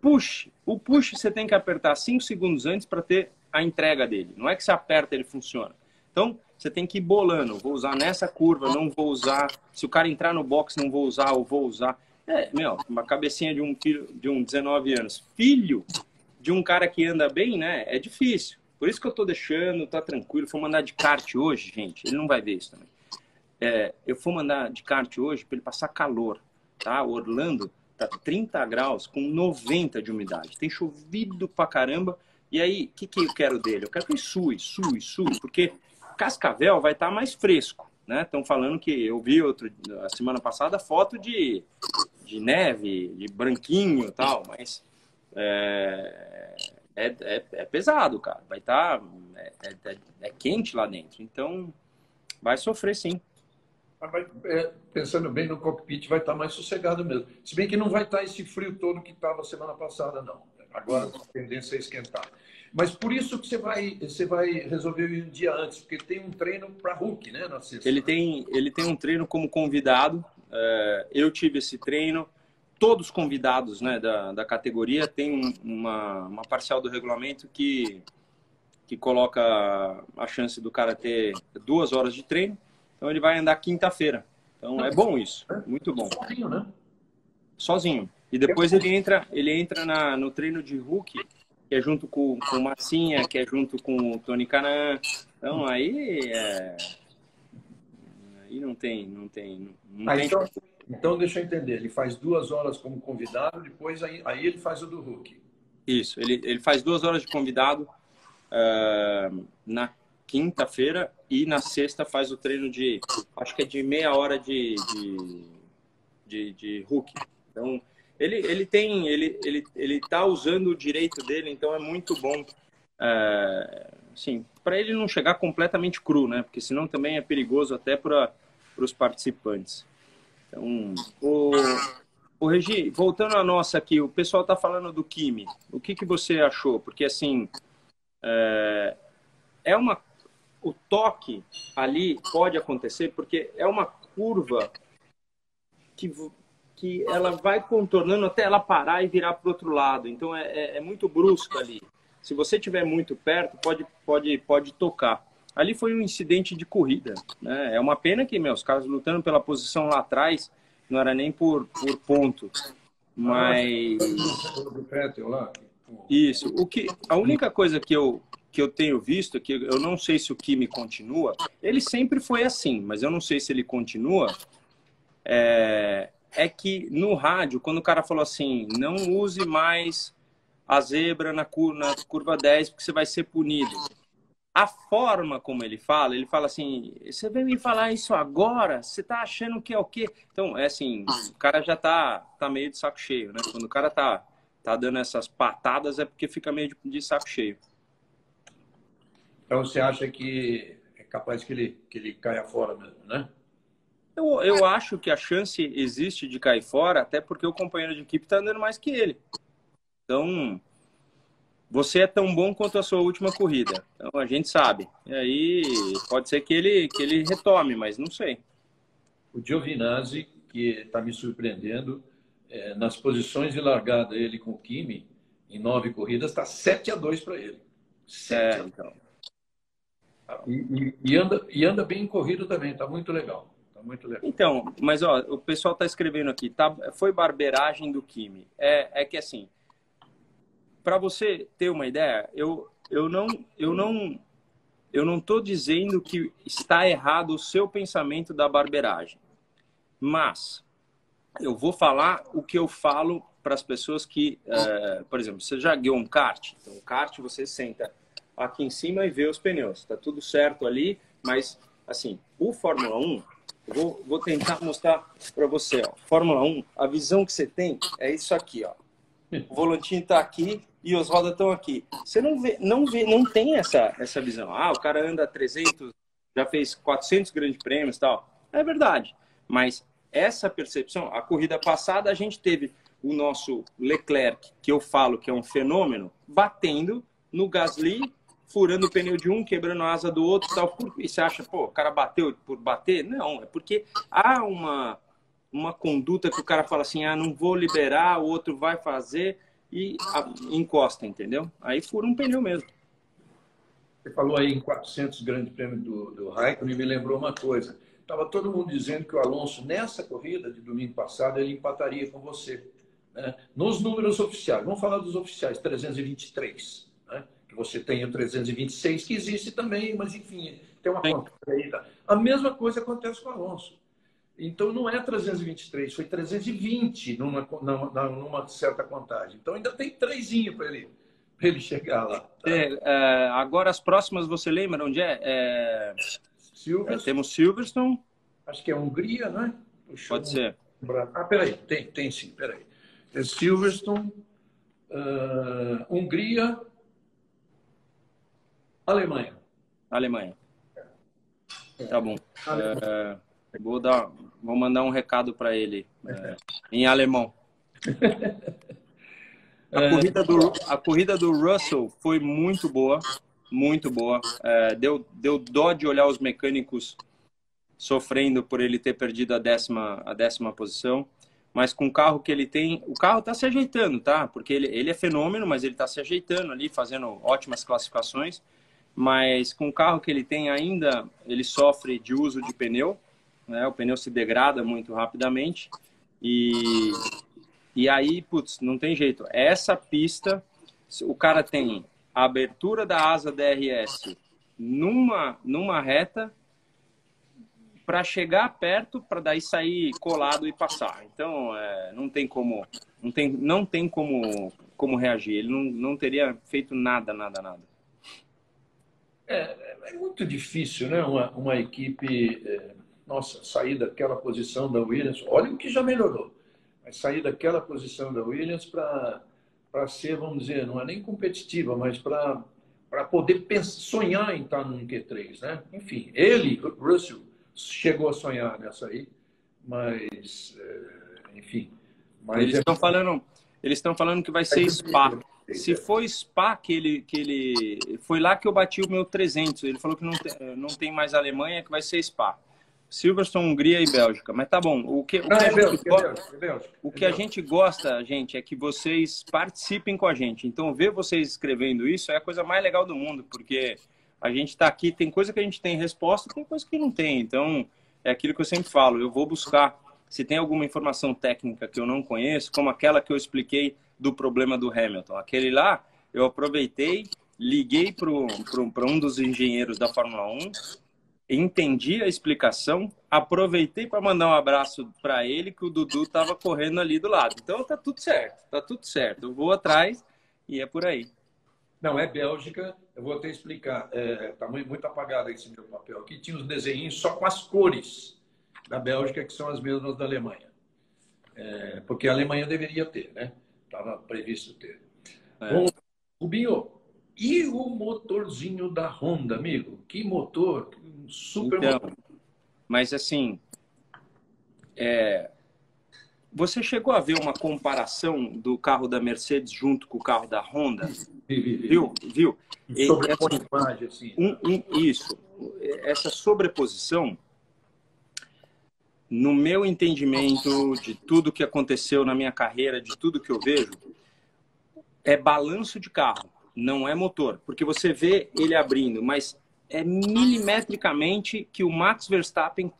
Push, o push você tem que apertar 5 segundos antes para ter a entrega dele. Não é que você aperta ele funciona. Então, você tem que ir bolando. Vou usar nessa curva, não vou usar. Se o cara entrar no box, não vou usar, ou vou usar. É, meu, uma cabecinha de um filho de um 19 anos, filho de um cara que anda bem, né? É difícil. Por isso que eu tô deixando, tá tranquilo. Vou mandar de kart hoje, gente. Ele não vai ver isso também. É, eu vou mandar de kart hoje para ele passar calor, tá? O Orlando tá 30 graus com 90 de umidade. Tem chovido pra caramba E aí, o que, que eu quero dele? Eu quero que ele sue, sue, sue, porque Cascavel vai estar tá mais fresco, né? Estão falando que eu vi outro, a semana passada foto de, de neve, de branquinho e tal, mas é, é, é, é, pesado, cara. Vai estar. Tá, é, é, é, quente lá dentro. Então, vai sofrer sim. É, pensando bem no cockpit, vai estar tá mais sossegado mesmo. Se bem que não vai estar tá esse frio todo que estava semana passada, não. Agora a tendência é esquentar. Mas por isso que você vai, você vai resolver um dia antes, porque tem um treino para Hulk, né, na sexta. Ele tem, ele tem um treino como convidado. eu tive esse treino todos convidados né, da, da categoria. Tem uma, uma parcial do regulamento que, que coloca a chance do cara ter duas horas de treino. Então ele vai andar quinta-feira. Então é bom isso, muito bom. Sozinho, né? Sozinho. E depois ele entra, ele entra na, no treino de Hulk, que é junto com, com o Massinha, que é junto com o Tony Canan. Então aí é... aí não tem, não tem, não ah, tem. Então... Então, deixa eu entender, ele faz duas horas como convidado, depois aí, aí ele faz o do Hulk. Isso, ele, ele faz duas horas de convidado uh, na quinta-feira e na sexta faz o treino de, acho que é de meia hora de, de, de, de Hulk. Então, ele, ele tem, ele, ele, ele tá usando o direito dele, então é muito bom, uh, assim, para ele não chegar completamente cru, né? Porque senão também é perigoso até para os participantes. Então, o, o Regi, voltando à nossa aqui, o pessoal está falando do Kimi. O que, que você achou? Porque, assim, é, é uma... O toque ali pode acontecer porque é uma curva que, que ela vai contornando até ela parar e virar para o outro lado. Então, é, é, é muito brusca ali. Se você estiver muito perto, pode, pode, pode tocar ali foi um incidente de corrida. Né? É uma pena que, meus caras lutando pela posição lá atrás, não era nem por, por ponto. Mas. Isso. O que, a única coisa que eu, que eu tenho visto, que eu não sei se o Kimi continua, ele sempre foi assim, mas eu não sei se ele continua, é, é que no rádio, quando o cara falou assim, não use mais a zebra na curva, na curva 10 porque você vai ser punido a forma como ele fala, ele fala assim: você vem me falar isso agora? Você tá achando que é o quê? Então, é assim, o cara já tá, tá meio de saco cheio, né? Quando o cara tá, tá dando essas patadas é porque fica meio de, de saco cheio. Então, você acha que é capaz que ele, que ele caia fora mesmo, né? Eu, eu acho que a chance existe de cair fora, até porque o companheiro de equipe tá andando mais que ele. Então, você é tão bom quanto a sua última corrida. Então a gente sabe. E aí pode ser que ele, que ele retome, mas não sei. O Giovinazzi, que está me surpreendendo, é, nas posições de largada ele com o Kimi, em nove corridas, está 7 a 2 para ele. 7 é, então. E, e, e, anda, e anda bem em corrida também, está muito legal. Tá muito legal. Então, mas ó, o pessoal está escrevendo aqui, tá, foi barbeiragem do Kimi. É, é que assim, para você ter uma ideia, eu, eu não eu não eu não estou dizendo que está errado o seu pensamento da barbeiragem, mas eu vou falar o que eu falo para as pessoas que, é, por exemplo, você já guiou um kart, então o kart você senta aqui em cima e vê os pneus, está tudo certo ali, mas assim, o Fórmula 1 vou, vou tentar mostrar para você, ó. Fórmula 1, a visão que você tem é isso aqui, ó. O volantinho está aqui, e os rodas estão aqui. Você não vê, não vê, não tem essa essa visão. Ah, o cara anda 300, já fez 400 grandes prêmios, tal. É verdade. Mas essa percepção, a corrida passada a gente teve o nosso Leclerc, que eu falo que é um fenômeno, batendo no Gasly, furando o pneu de um, quebrando a asa do outro, tal. E você acha, pô, o cara bateu por bater? Não, é porque há uma uma conduta que o cara fala assim, ah, não vou liberar, o outro vai fazer e a, encosta, entendeu? Aí fura um pneu mesmo. Você falou aí em 400 grandes prêmios do, do Raikkonen me lembrou uma coisa. Estava todo mundo dizendo que o Alonso, nessa corrida de domingo passado, ele empataria com você. Né? Nos números oficiais, vamos falar dos oficiais, 323. Você tem o 326, que existe também, mas enfim, tem uma conta aí. Tá? A mesma coisa acontece com o Alonso. Então não é 323, foi 320 numa, numa, numa certa contagem. Então ainda tem trezinho para ele, ele chegar lá. Tá? É, é, agora as próximas você lembra onde é? é... Silverstone. É, temos Silverstone. Acho que é Hungria, né? Pode ser. Ah, peraí, tem, tem sim, peraí. É Silverstone, uh, Hungria, Alemanha. Alemanha. Tá bom. É, vou, dar, vou mandar um recado para ele é, em alemão. *laughs* A é. corrida, do, a corrida do Russell foi muito boa, muito boa. É, deu, deu dó de olhar os mecânicos sofrendo por ele ter perdido a décima, a décima posição. Mas com o carro que ele tem, o carro está se ajeitando, tá? Porque ele, ele é fenômeno, mas ele está se ajeitando ali, fazendo ótimas classificações. Mas com o carro que ele tem ainda, ele sofre de uso de pneu, né? O pneu se degrada muito rapidamente. E, e aí, putz, não tem jeito. Essa pista, o cara tem a abertura da asa DRS numa, numa reta para chegar perto, para daí sair colado e passar. Então, é, não tem como, não tem, não tem como, como reagir. Ele não, não teria feito nada, nada, nada. É, é muito difícil, né? Uma, uma equipe, é, nossa, sair daquela posição da Williams. Olha o que já melhorou. Mas sair daquela posição da Williams para ser, vamos dizer, não é nem competitiva, mas para para poder pensar, sonhar em estar num Q3, né? Enfim, ele, Russell, chegou a sonhar nessa aí, mas, é, enfim. Mas eles estão é... falando, eles estão falando que vai ser Spa. Se for Spa que ele, que ele foi lá que eu bati o meu 300. Ele falou que não tem, não tem mais Alemanha, que vai ser Spa. Silverstone, Hungria e Bélgica. Mas tá bom. O que, o que, a, gente gosta, o que a gente gosta, gente, é que vocês participem com a gente. Então, ver vocês escrevendo isso é a coisa mais legal do mundo, porque a gente está aqui, tem coisa que a gente tem resposta, tem coisa que não tem. Então, é aquilo que eu sempre falo, eu vou buscar se tem alguma informação técnica que eu não conheço, como aquela que eu expliquei do problema do Hamilton. Aquele lá, eu aproveitei, liguei para um dos engenheiros da Fórmula 1, entendi a explicação, aproveitei para mandar um abraço para ele, que o Dudu estava correndo ali do lado. Então tá tudo certo, tá tudo certo. Eu vou atrás e é por aí. Não, é Bélgica. Eu vou até explicar. É, tá muito apagado esse meu papel aqui. Tinha os desenhos só com as cores da Bélgica, que são as mesmas da Alemanha. É, porque a Alemanha deveria ter, né? Estava previsto ter. É. Bom, Rubinho, e o motorzinho da Honda, amigo? Que motor, super então, motor. Mas assim, é, você chegou a ver uma comparação do carro da Mercedes junto com o carro da Honda? Viu? Viu? Sobreposição, assim. Um, um, isso. Essa sobreposição, no meu entendimento de tudo que aconteceu na minha carreira, de tudo que eu vejo, é balanço de carro, não é motor. Porque você vê ele abrindo, mas é milimetricamente que o Max Verstappen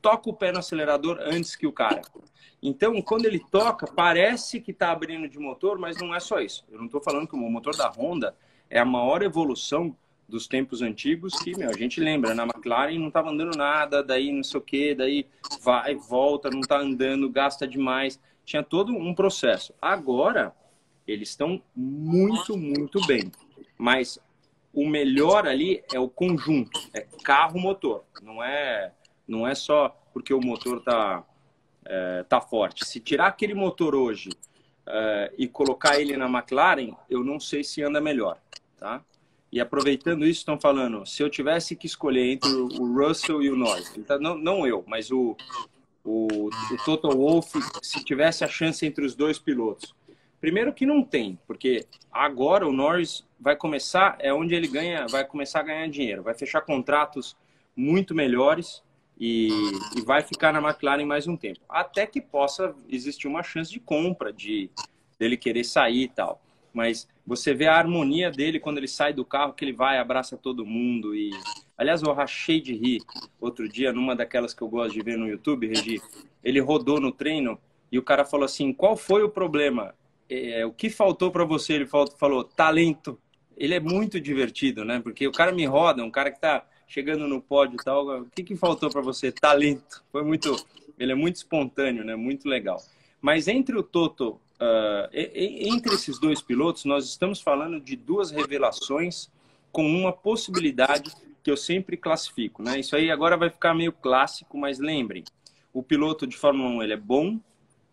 toca o pé no acelerador antes que o cara. Então, quando ele toca, parece que está abrindo de motor, mas não é só isso. Eu não estou falando que o motor da Honda é a maior evolução dos tempos antigos que, meu, a gente lembra, na McLaren não estava andando nada, daí não sei o que, daí vai, volta, não está andando, gasta demais. Tinha todo um processo. Agora, eles estão muito, muito bem. Mas o melhor ali é o conjunto, é carro-motor. Não é, não é só porque o motor está é, tá forte. Se tirar aquele motor hoje é, e colocar ele na McLaren, eu não sei se anda melhor, tá? E aproveitando isso, estão falando, se eu tivesse que escolher entre o Russell e o Norris, então, não, não eu, mas o, o, o Toto Wolff, se tivesse a chance entre os dois pilotos. Primeiro que não tem, porque agora o Norris vai começar, é onde ele ganha, vai começar a ganhar dinheiro, vai fechar contratos muito melhores, e, e, vai ficar na McLaren mais um tempo. Até que possa existir uma chance de compra, de dele querer sair e tal. Mas você vê a harmonia dele quando ele sai do carro, que ele vai, abraça todo mundo. e Aliás, eu rachei de rir outro dia, numa daquelas que eu gosto de ver no YouTube, Regi. Ele rodou no treino e o cara falou assim: qual foi o problema? É, o que faltou para você? Ele falou: talento. Ele é muito divertido, né? Porque o cara me roda, um cara que tá chegando no pódio e tal. O que, que faltou para você? Talento. Foi muito. Ele é muito espontâneo, né? Muito legal. Mas entre o Toto uh, entre esses dois pilotos, nós estamos falando de duas revelações com uma possibilidade que eu sempre classifico, né? Isso aí agora vai ficar meio clássico, mas lembrem, o piloto de Fórmula 1 ele é bom,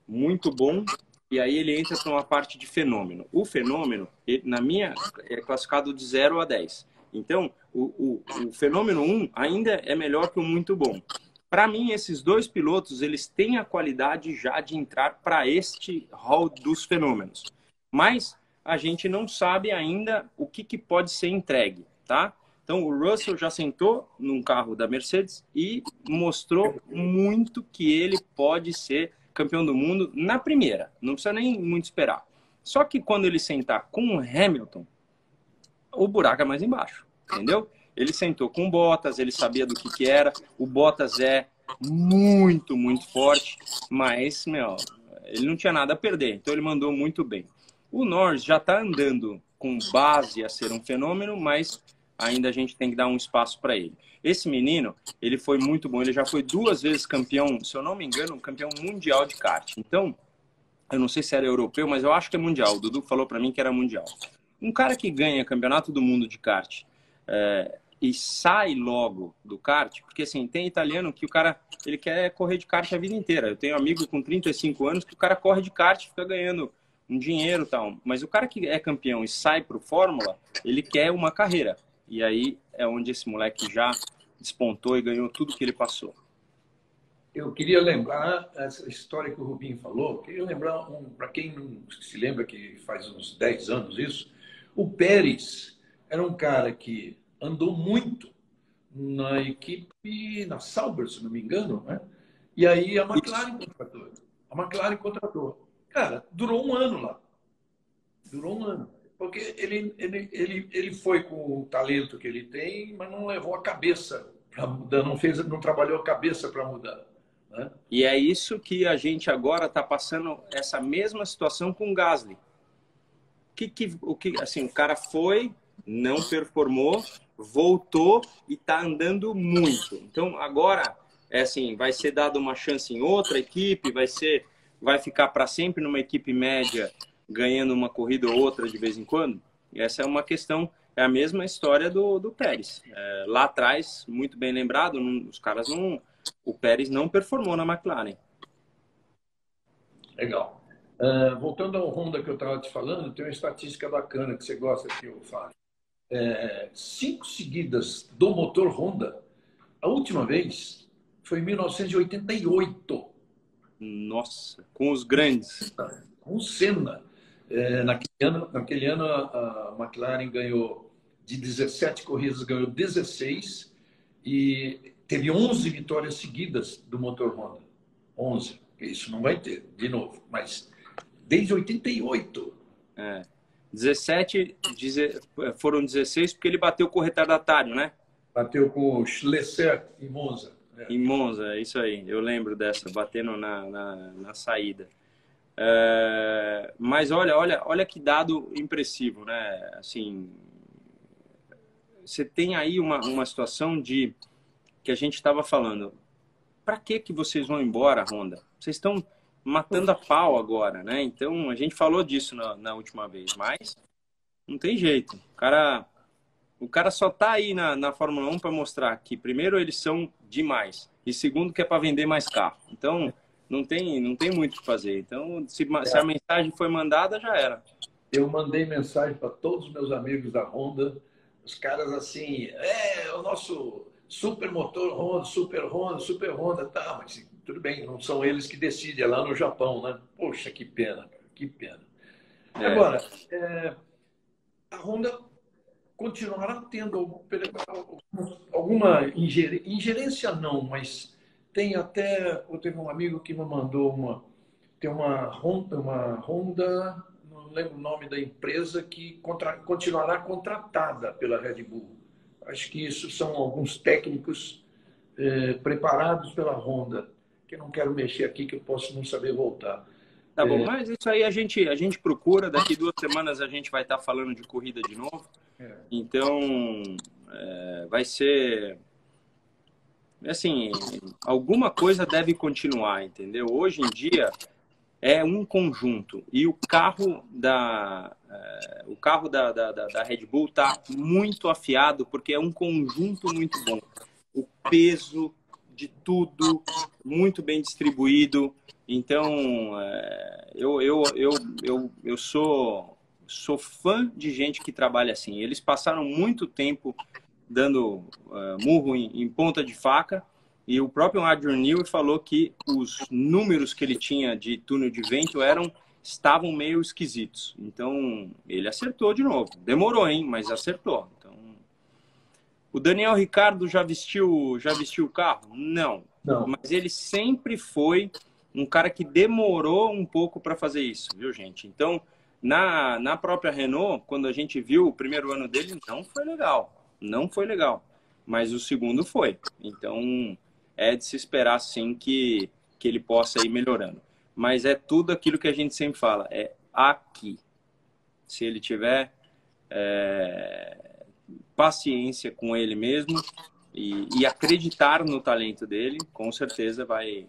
muito bom, e aí ele entra para uma parte de fenômeno. O fenômeno, ele, na minha, é classificado de 0 a 10. Então, o, o, o fenômeno 1 ainda é melhor que o muito bom. Para mim, esses dois pilotos, eles têm a qualidade já de entrar para este hall dos fenômenos. Mas a gente não sabe ainda o que, que pode ser entregue, tá? Então, o Russell já sentou num carro da Mercedes e mostrou muito que ele pode ser campeão do mundo na primeira. Não precisa nem muito esperar. Só que quando ele sentar com o Hamilton, o buraco é mais embaixo, entendeu? Ele sentou com o Bottas, ele sabia do que, que era. O Bottas é muito, muito forte, mas, meu, ele não tinha nada a perder, então ele mandou muito bem. O Norris já está andando com base a ser um fenômeno, mas ainda a gente tem que dar um espaço para ele. Esse menino, ele foi muito bom, ele já foi duas vezes campeão, se eu não me engano, campeão mundial de kart. Então, eu não sei se era europeu, mas eu acho que é mundial. O Dudu falou para mim que era mundial. Um cara que ganha campeonato do mundo de kart é, e sai logo do kart, porque assim, tem italiano que o cara ele quer correr de kart a vida inteira. Eu tenho um amigo com 35 anos que o cara corre de kart fica ganhando um dinheiro tal. Mas o cara que é campeão e sai pro Fórmula, ele quer uma carreira. E aí é onde esse moleque já despontou e ganhou tudo que ele passou. Eu queria lembrar essa história que o Rubinho falou. Queria lembrar, um, para quem não se lembra que faz uns 10 anos isso, o Pérez era um cara que andou muito na equipe, na Sauber, se não me engano, né? E aí a McLaren contratou. A McLaren contratou. Cara, durou um ano lá. Durou um ano. Porque ele, ele, ele, ele foi com o talento que ele tem, mas não levou a cabeça para mudar, não, fez, não trabalhou a cabeça para mudar. Né? E é isso que a gente agora está passando essa mesma situação com o Gasly. Que, que, o que, assim, o cara foi, não performou, voltou e está andando muito. Então agora é assim, vai ser dada uma chance em outra equipe, vai ser, vai ficar para sempre numa equipe média ganhando uma corrida ou outra de vez em quando? Essa é uma questão, é a mesma história do, do Pérez. É, lá atrás, muito bem lembrado, não, os caras não. O Pérez não performou na McLaren. Legal. Uh, voltando ao Honda que eu estava te falando, tem uma estatística bacana que você gosta aqui, falo. É, cinco seguidas do motor Honda, a última vez foi em 1988. Nossa, com os grandes. Com o Senna. É, naquele, ano, naquele ano, a, a McLaren ganhou de 17 corridas, ganhou 16 e teve 11 vitórias seguidas do motor Honda. 11. Isso não vai ter, de novo. Mas desde 88. É. 17, foram 16 porque ele bateu com o retardatário, né? Bateu com o Schlesser em Monza. Né? Em Monza, é isso aí. Eu lembro dessa, batendo na, na, na saída. É, mas olha, olha, olha que dado impressivo, né? Assim, você tem aí uma, uma situação de que a gente estava falando. Para que que vocês vão embora, Honda? Vocês estão matando a pau agora, né? Então a gente falou disso na, na última vez, mas não tem jeito. O cara, o cara só tá aí na, na Fórmula 1 para mostrar que primeiro eles são demais e segundo que é para vender mais carro. Então não tem, não tem muito o que fazer. Então, se, se a mensagem foi mandada, já era. Eu mandei mensagem para todos os meus amigos da Honda, os caras assim, é, o nosso super motor Honda, super Honda, super Honda, tá, mas tudo bem, não são eles que decidem, é lá no Japão, né? Poxa, que pena, que pena. É. Agora, é, a Honda continuará tendo alguma ingerência, não, mas tem até, eu teve um amigo que me mandou uma, tem uma Honda, uma Honda, não lembro o nome da empresa, que contra, continuará contratada pela Red Bull. Acho que isso são alguns técnicos eh, preparados pela Honda, que não quero mexer aqui, que eu posso não saber voltar. Tá bom, é... mas isso aí a gente, a gente procura, daqui duas semanas a gente vai estar falando de corrida de novo. É. Então, é, vai ser assim, alguma coisa deve continuar, entendeu? Hoje em dia, é um conjunto e o carro da é, o carro da, da, da Red Bull está muito afiado porque é um conjunto muito bom. O peso de tudo muito bem distribuído. Então, é, eu, eu, eu, eu, eu sou, sou fã de gente que trabalha assim. Eles passaram muito tempo dando uh, murro em, em ponta de faca e o próprio Adrian Newey falou que os números que ele tinha de túnel de vento eram estavam meio esquisitos. Então, ele acertou de novo. Demorou, hein, mas acertou. O Daniel Ricardo já vestiu, já vestiu o carro? Não. Não. Mas ele sempre foi um cara que demorou um pouco para fazer isso, viu, gente? Então, na, na própria Renault, quando a gente viu o primeiro ano dele, não foi legal. Não foi legal. Mas o segundo foi. Então, é de se esperar sim que, que ele possa ir melhorando. Mas é tudo aquilo que a gente sempre fala, é aqui. Se ele tiver é, paciência com ele mesmo e, e, acreditar no talento dele, com certeza vai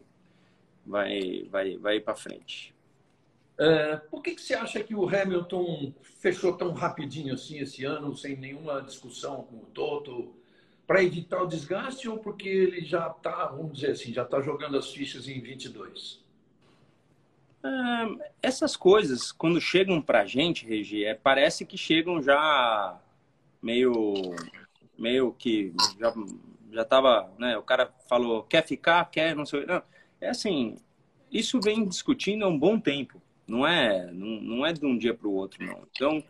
vai vai vai ir para frente. É, por que, que você acha que o Hamilton fechou tão rapidinho assim esse ano, sem nenhuma discussão com o Toto? para evitar o desgaste ou porque ele já está, vamos dizer assim, já está jogando as fichas em 22? essas coisas, quando chegam para a gente, Regi, é, parece que chegam já meio, meio que já já estava, né? O cara falou quer ficar, quer, não sei, não. É assim, isso vem discutindo há um bom tempo. Não é, não, não é de um dia para o outro, não. Então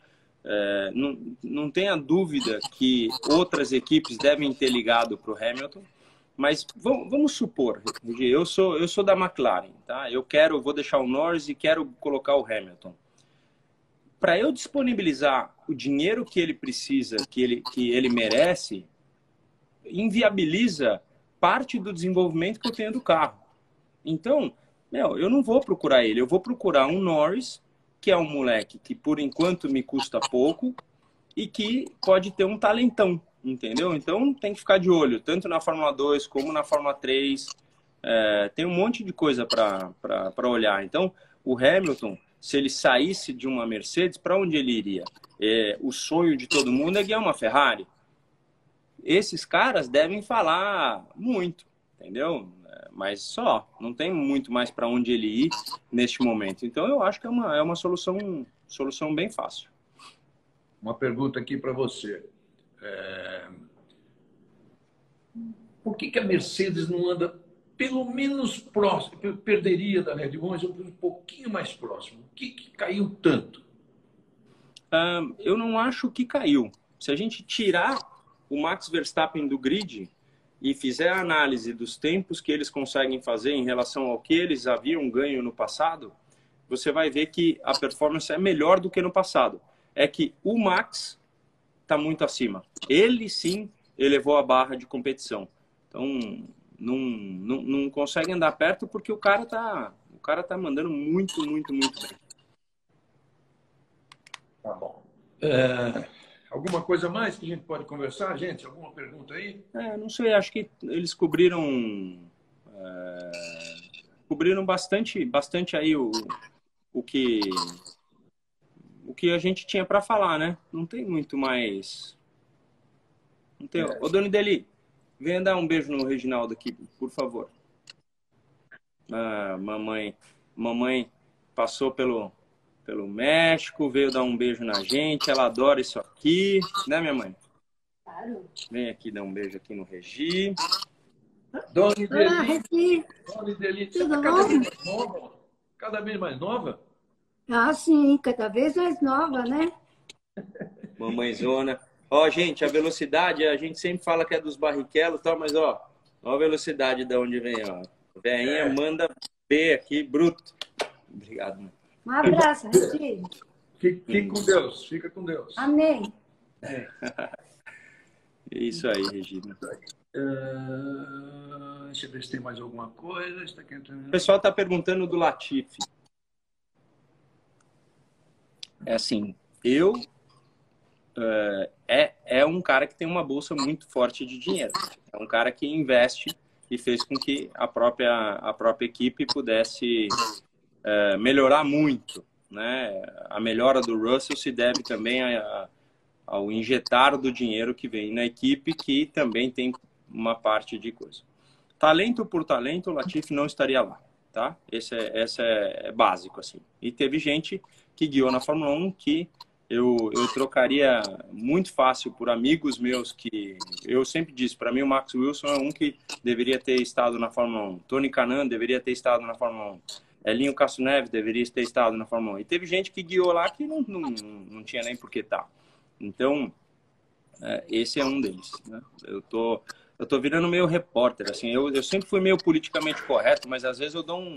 é, não, não tenha dúvida que outras equipes devem ter ligado para o Hamilton, mas vamos, vamos, supor, eu sou eu sou da McLaren, tá? Eu quero, vou deixar o Norris e quero colocar o Hamilton. Para eu disponibilizar o dinheiro que ele precisa, que ele que ele merece, inviabiliza parte do desenvolvimento que eu tenho do carro. Então, meu, eu não vou procurar ele, eu vou procurar um Norris que é um moleque que por enquanto me custa pouco e que pode ter um talentão, entendeu? Então tem que ficar de olho, tanto na Fórmula 2 como na Fórmula 3. É, tem um monte de coisa para olhar. Então, o Hamilton, se ele saísse de uma Mercedes, para onde ele iria? É, o sonho de todo mundo é ganhar uma Ferrari. Esses caras devem falar muito, entendeu? mas só, não tem muito mais para onde ele ir neste momento. Então eu acho que é uma, é uma solução, solução bem fácil. Uma pergunta aqui para você. É... Por que, que a Mercedes não anda pelo menos próximo, perderia da Red Bull, mas um pouquinho mais próximo? O que, que caiu tanto? Eu não acho que caiu. Se a gente tirar o Max Verstappen do grid, e fizer a análise dos tempos que eles conseguem fazer em relação ao que eles haviam ganho no passado, você vai ver que a performance é melhor do que no passado. É que o Max está muito acima. Ele sim elevou a barra de competição. Então não, não, não consegue andar perto porque o cara tá o cara tá mandando muito muito muito bem. Tá bom. É... Alguma coisa mais que a gente pode conversar, gente? Alguma pergunta aí? É, não sei, acho que eles cobriram é, cobriram bastante, bastante aí o, o que o que a gente tinha para falar, né? Não tem muito mais. Não tem. É. Ô, Doni Deli, venha dar um beijo no Reginaldo aqui, por favor. Ah, mamãe, mamãe passou pelo pelo México, veio dar um beijo na gente. Ela adora isso aqui, né, minha mãe? Claro. Vem aqui dar um beijo aqui no Regi. Dona Ideli. Dona Ideli, você tá cada vez mais nova? Cada vez mais nova? Ah, sim, cada vez mais nova, né? Mamãezona. Ó, gente, a velocidade, a gente sempre fala que é dos barriquelos e tal, mas ó, ó a velocidade de onde vem, ó. Veinha é. manda B aqui, bruto. Obrigado, mãe. Um abraço, Regi. Fique, com Deus. Fica com Deus. Amém. É. Isso aí, Regina. Uh, deixa eu ver se tem mais alguma coisa. O pessoal está perguntando do Latifi. É assim, eu uh, é, é um cara que tem uma bolsa muito forte de dinheiro. É um cara que investe e fez com que a própria, a própria equipe pudesse é, melhorar muito. Né? A melhora do Russell se deve também a, a, ao injetar do dinheiro que vem na equipe, que também tem uma parte de coisa. Talento por talento, o Latifi não estaria lá, tá? Esse é, esse é, é básico, assim. E teve gente que guiou na Fórmula 1 que eu, eu trocaria muito fácil por amigos meus que eu sempre disse para mim o Max Wilson é um que deveria ter estado na Fórmula 1 Tony Canan deveria ter estado na Fórmula 1 Elinho Castro Neves deveria ter estado na Fórmula 1 e teve gente que guiou lá que não, não, não tinha nem por que estar tá. então é, esse é um deles né? eu tô eu tô virando meio repórter assim eu, eu sempre fui meio politicamente correto mas às vezes eu dou um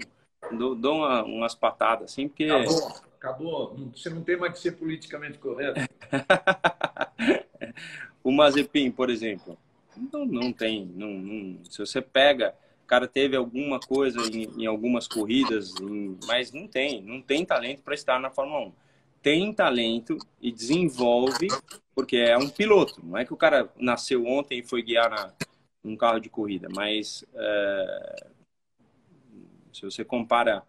dou, dou uma, umas patadas assim porque acabou, acabou. Você não tem mais que ser politicamente correto. *laughs* O Mazepin por exemplo não, não tem não, não, se você pega o cara teve alguma coisa em, em algumas corridas em, mas não tem não tem talento para estar na Fórmula 1 tem talento e desenvolve porque é um piloto. Não é que o cara nasceu ontem e foi guiar na, um carro de corrida mas é, se você compara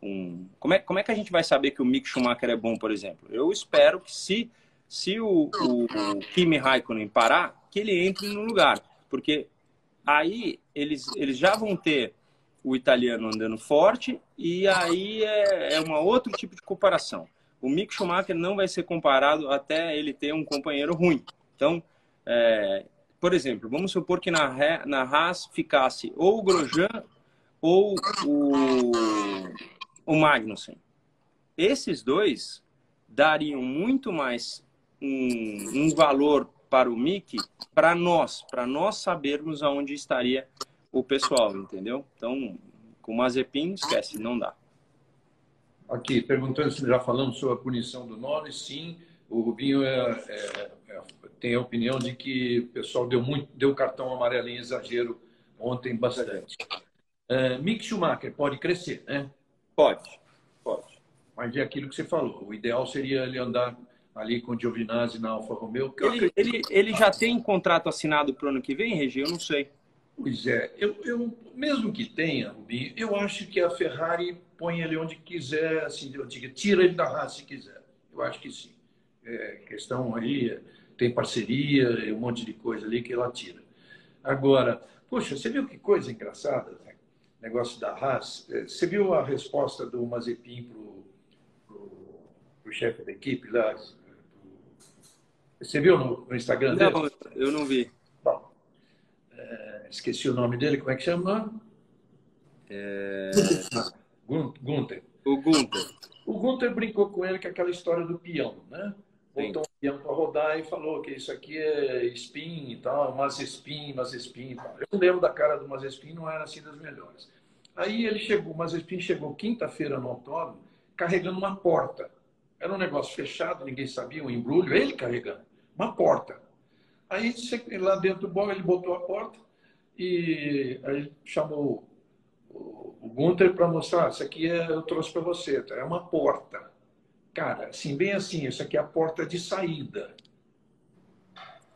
com. Como é, como é que a gente vai saber que o Mick Schumacher é bom, por exemplo? Eu espero que se, se o, o, o Kimi Raikkonen parar, que ele entre no lugar. Porque aí eles, eles já vão ter o italiano andando forte e aí é, é um outro tipo de comparação. O Mick Schumacher não vai ser comparado até ele ter um companheiro ruim. Então, é, por exemplo, vamos supor que na, na Haas ficasse ou o Grosjean ou o, o Magnussen. Esses dois dariam muito mais um, um valor para o Mickey para nós, para nós sabermos aonde estaria o pessoal, entendeu? Então, com o Mazepin, esquece, não dá. Aqui, perguntando se já falamos sobre a punição do Norris, sim, o Rubinho é, é, é, tem a opinião de que o pessoal deu muito, deu cartão amarelo em exagero ontem bastante. Uh, Mick Schumacher pode crescer, né? Pode, pode. Mas é aquilo que você falou. O ideal seria ele andar ali com o Giovinazzi na Alfa Romeo. Ele, ele, ele, já tem contrato assinado para o ano que vem, Regi? Eu não sei. Pois é. Eu, eu, mesmo que tenha, Rubinho, eu acho que a Ferrari põe ele onde quiser, assim, eu digo, tira ele da raça se quiser. Eu acho que sim. É, questão aí, tem parceria, um monte de coisa ali que ela tira. Agora, poxa, você viu que coisa engraçada? Negócio da Haas. É, você viu a resposta do Mazepin para o chefe da equipe lá? Você viu no, no Instagram dele? Não, eu não vi. Bom, é, esqueci o nome dele, como é que chama? É... *laughs* Gunther. O Gunther. O Gunther brincou com ele com aquela história do peão, né? Botou um peão para rodar e falou que isso aqui é spin e tal, mas spin, mas spin e tal. Eu lembro da cara do Mazespin, não era assim das melhores. Aí ele chegou, Mazespin chegou quinta-feira no autódromo carregando uma porta. Era um negócio fechado, ninguém sabia, um embrulho, ele carregando, uma porta. Aí lá dentro do bolo ele botou a porta e aí chamou o Gunter para mostrar, isso aqui é, eu trouxe para você, tá? é uma porta. Cara, assim, bem assim, isso aqui é a porta de saída.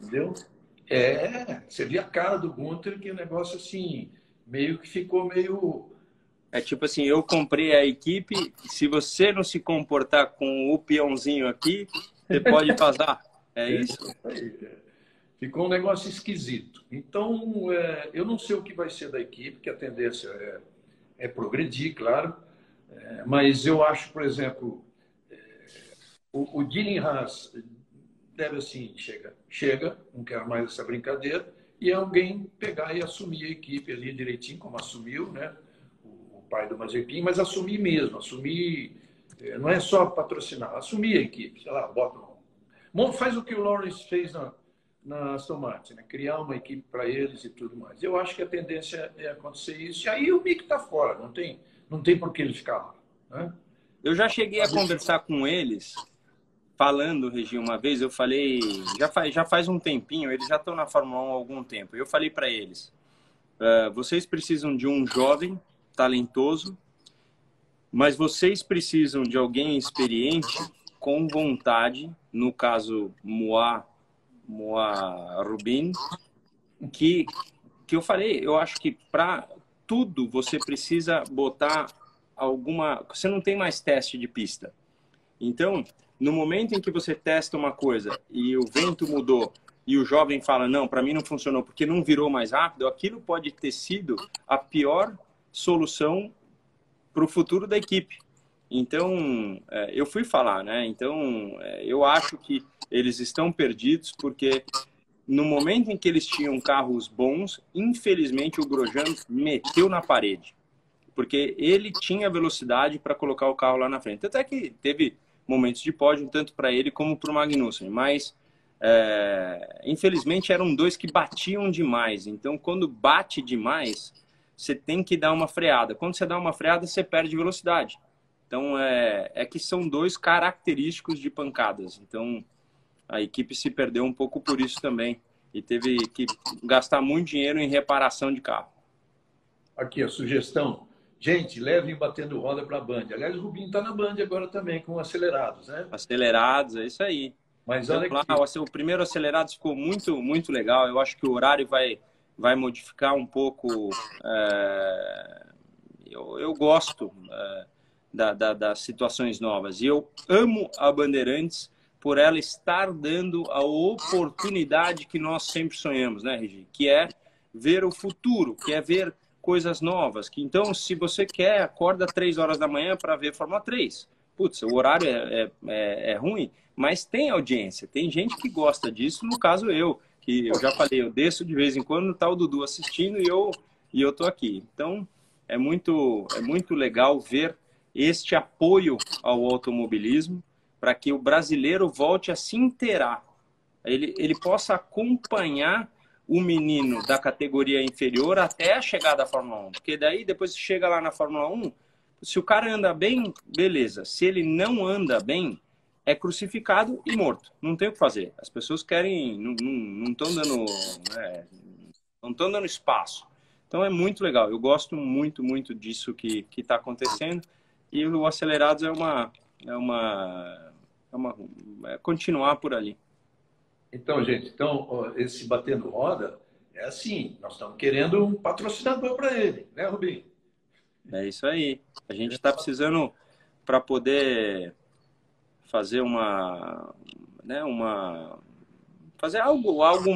Entendeu? É, você via a cara do Gunter, que o negócio assim, meio que ficou meio. É tipo assim, eu comprei a equipe, se você não se comportar com o peãozinho aqui, você pode vazar. É isso? É. Ficou um negócio esquisito. Então, é, eu não sei o que vai ser da equipe, que a tendência é, é progredir, claro. É, mas eu acho, por exemplo, o, o Dylan Haas deve assim, chega, chega, não quero mais essa brincadeira, e alguém pegar e assumir a equipe ali direitinho, como assumiu, né? O, o pai do Mazepin, mas assumir mesmo, assumir, é, não é só patrocinar, assumir a equipe, sei lá, bota um... Faz o que o Lawrence fez na, na Aston Martin, né? criar uma equipe para eles e tudo mais. Eu acho que a tendência é acontecer isso. E aí o Mick está fora, não tem, não tem por que ele ficar lá. Né? Eu já cheguei a conversar com eles falando, Regi, uma vez, eu falei, já faz, já faz um tempinho, eles já estão na Fórmula 1 há algum tempo. Eu falei para eles: uh, vocês precisam de um jovem, talentoso, mas vocês precisam de alguém experiente, com vontade, no caso, Moa, Moa Rubin, que, que eu falei, eu acho que para tudo você precisa botar alguma, você não tem mais teste de pista. Então, no momento em que você testa uma coisa e o vento mudou e o jovem fala não, para mim não funcionou porque não virou mais rápido, aquilo pode ter sido a pior solução para o futuro da equipe. Então, é, eu fui falar, né? Então, é, eu acho que eles estão perdidos porque no momento em que eles tinham carros bons, infelizmente o Grosjean meteu na parede. Porque ele tinha velocidade para colocar o carro lá na frente. Até que teve momentos de pódio, tanto para ele como para o Magnussen. Mas, é, infelizmente, eram dois que batiam demais. Então, quando bate demais, você tem que dar uma freada. Quando você dá uma freada, você perde velocidade. Então, é, é que são dois característicos de pancadas. Então, a equipe se perdeu um pouco por isso também e teve que gastar muito dinheiro em reparação de carro. Aqui a sugestão. Gente, levem batendo roda para a Band. Aliás, o Rubinho está na Band agora também, com acelerados, né? Acelerados, é isso aí. Mas olha então, lá, o primeiro acelerado ficou muito, muito legal. Eu acho que o horário vai, vai modificar um pouco. É... Eu, eu gosto é... da, da, das situações novas. E eu amo a Bandeirantes por ela estar dando a oportunidade que nós sempre sonhamos, né, Regi? Que é ver o futuro, que é ver coisas novas. Que então, se você quer, acorda três horas da manhã para ver Fórmula 3. Putz, o horário é, é, é, é, ruim, mas tem audiência, tem gente que gosta disso. No caso, eu, que eu já falei, eu desço de vez em quando, tá o Dudu assistindo e eu e eu tô aqui. Então, é muito é muito legal ver este apoio ao automobilismo para que o brasileiro volte a se inteirar, ele, ele possa acompanhar o menino da categoria inferior até a chegada da Fórmula 1. Porque daí, depois que chega lá na Fórmula 1, se o cara anda bem, beleza. Se ele não anda bem, é crucificado e morto. Não tem o que fazer. As pessoas querem, não estão dando, né, não estão dando espaço. Então é muito legal. Eu gosto muito, muito disso que está acontecendo. E o Acelerados é uma, é uma é uma, é continuar por ali. Então, gente, então, esse batendo roda é assim, nós estamos querendo um patrocinador para ele, né, Rubinho? É isso aí. A gente está precisando para poder fazer uma, né, uma fazer algo, algo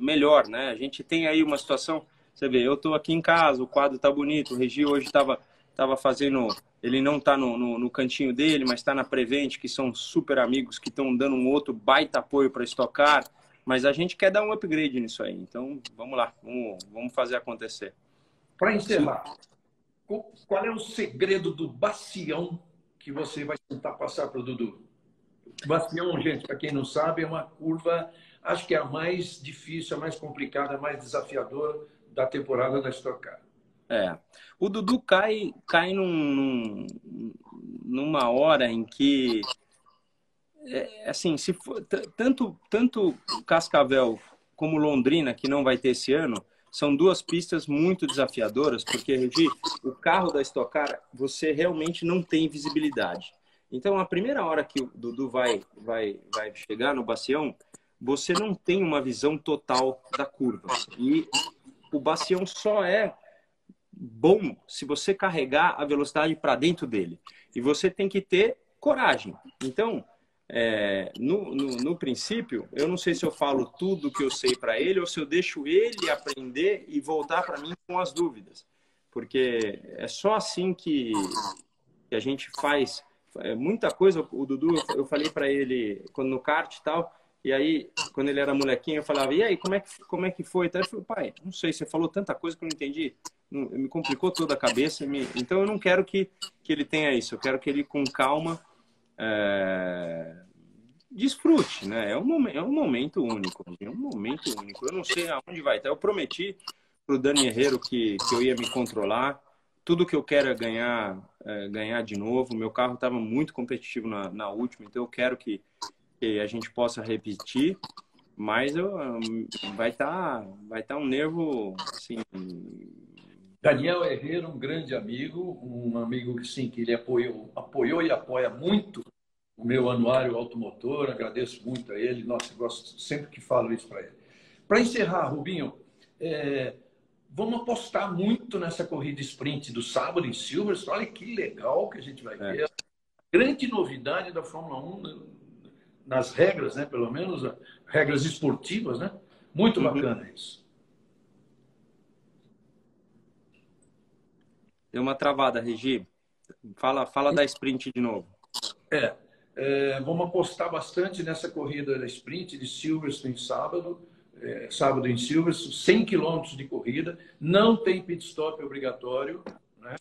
melhor, né? A gente tem aí uma situação, você vê, eu estou aqui em casa, o quadro está bonito, o Regi hoje estava tava fazendo ele não está no, no, no, cantinho dele, mas está na Prevent, que são super amigos que estão dando um outro baita apoio para estocar. Mas a gente quer dar um upgrade nisso aí. Então, vamos lá, vamos, vamos fazer acontecer. Para encerrar, qual é o segredo do bacião que você vai tentar passar para o Dudu? Bacião, gente, para quem não sabe, é uma curva, acho que é a mais difícil, a mais complicada, a mais desafiadora da temporada da Stock Car. É. O Dudu cai, cai num, numa hora em que, é, assim, se for, tanto, tanto Cascavel como Londrina, que não vai ter esse ano, são duas pistas muito desafiadoras, porque, Regi, o carro da Stock Car, você realmente não tem visibilidade. Então, a primeira hora que o Dudu vai, vai, vai chegar no bacião, você não tem uma visão total da curva. E o bacião só é bom se você carregar a velocidade para dentro dele. E você tem que ter coragem. Então, é, no, no, no, princípio, eu não sei se eu falo tudo que eu sei para ele ou se eu deixo ele aprender e voltar para mim com as dúvidas. Porque é só assim que, que a gente faz é, muita coisa. O Dudu, eu falei para ele quando no kart e tal. E aí, quando ele era molequinho, eu falava, e aí, como é que, como é que foi? Ele falou, pai, não sei, você falou tanta coisa que eu não entendi me complicou toda a cabeça. Me... Então eu não quero que, que ele tenha isso. Eu quero que ele, com calma, é... desfrute, né? É um, é um momento único. É um momento único. Eu não sei aonde vai estar. Eu prometi para o Dani Herrero que, que eu ia me controlar. Tudo que eu quero é ganhar, é, ganhar de novo. Meu carro estava muito competitivo na, na última, então eu quero que, que a gente possa repetir mas eu, vai estar tá, vai tá um nervo assim Daniel Herrera, um grande amigo, um amigo que sim, que ele apoiou, apoiou e apoia muito o meu anuário automotor, agradeço muito a ele, nossa, gosto sempre que falo isso para ele. Para encerrar, Rubinho, é, vamos apostar muito nessa corrida sprint do sábado em Silverstone. Olha que legal que a gente vai ver. É. Grande novidade da Fórmula 1 né, nas regras, né? Pelo menos regras esportivas, né? Muito uhum. bacana isso. Deu uma travada, Regi. Fala, fala da sprint de novo. É, é, vamos apostar bastante nessa corrida da sprint de Silverstone sábado. É, sábado em Silverstone, 100 quilômetros de corrida, não tem pit stop obrigatório, né?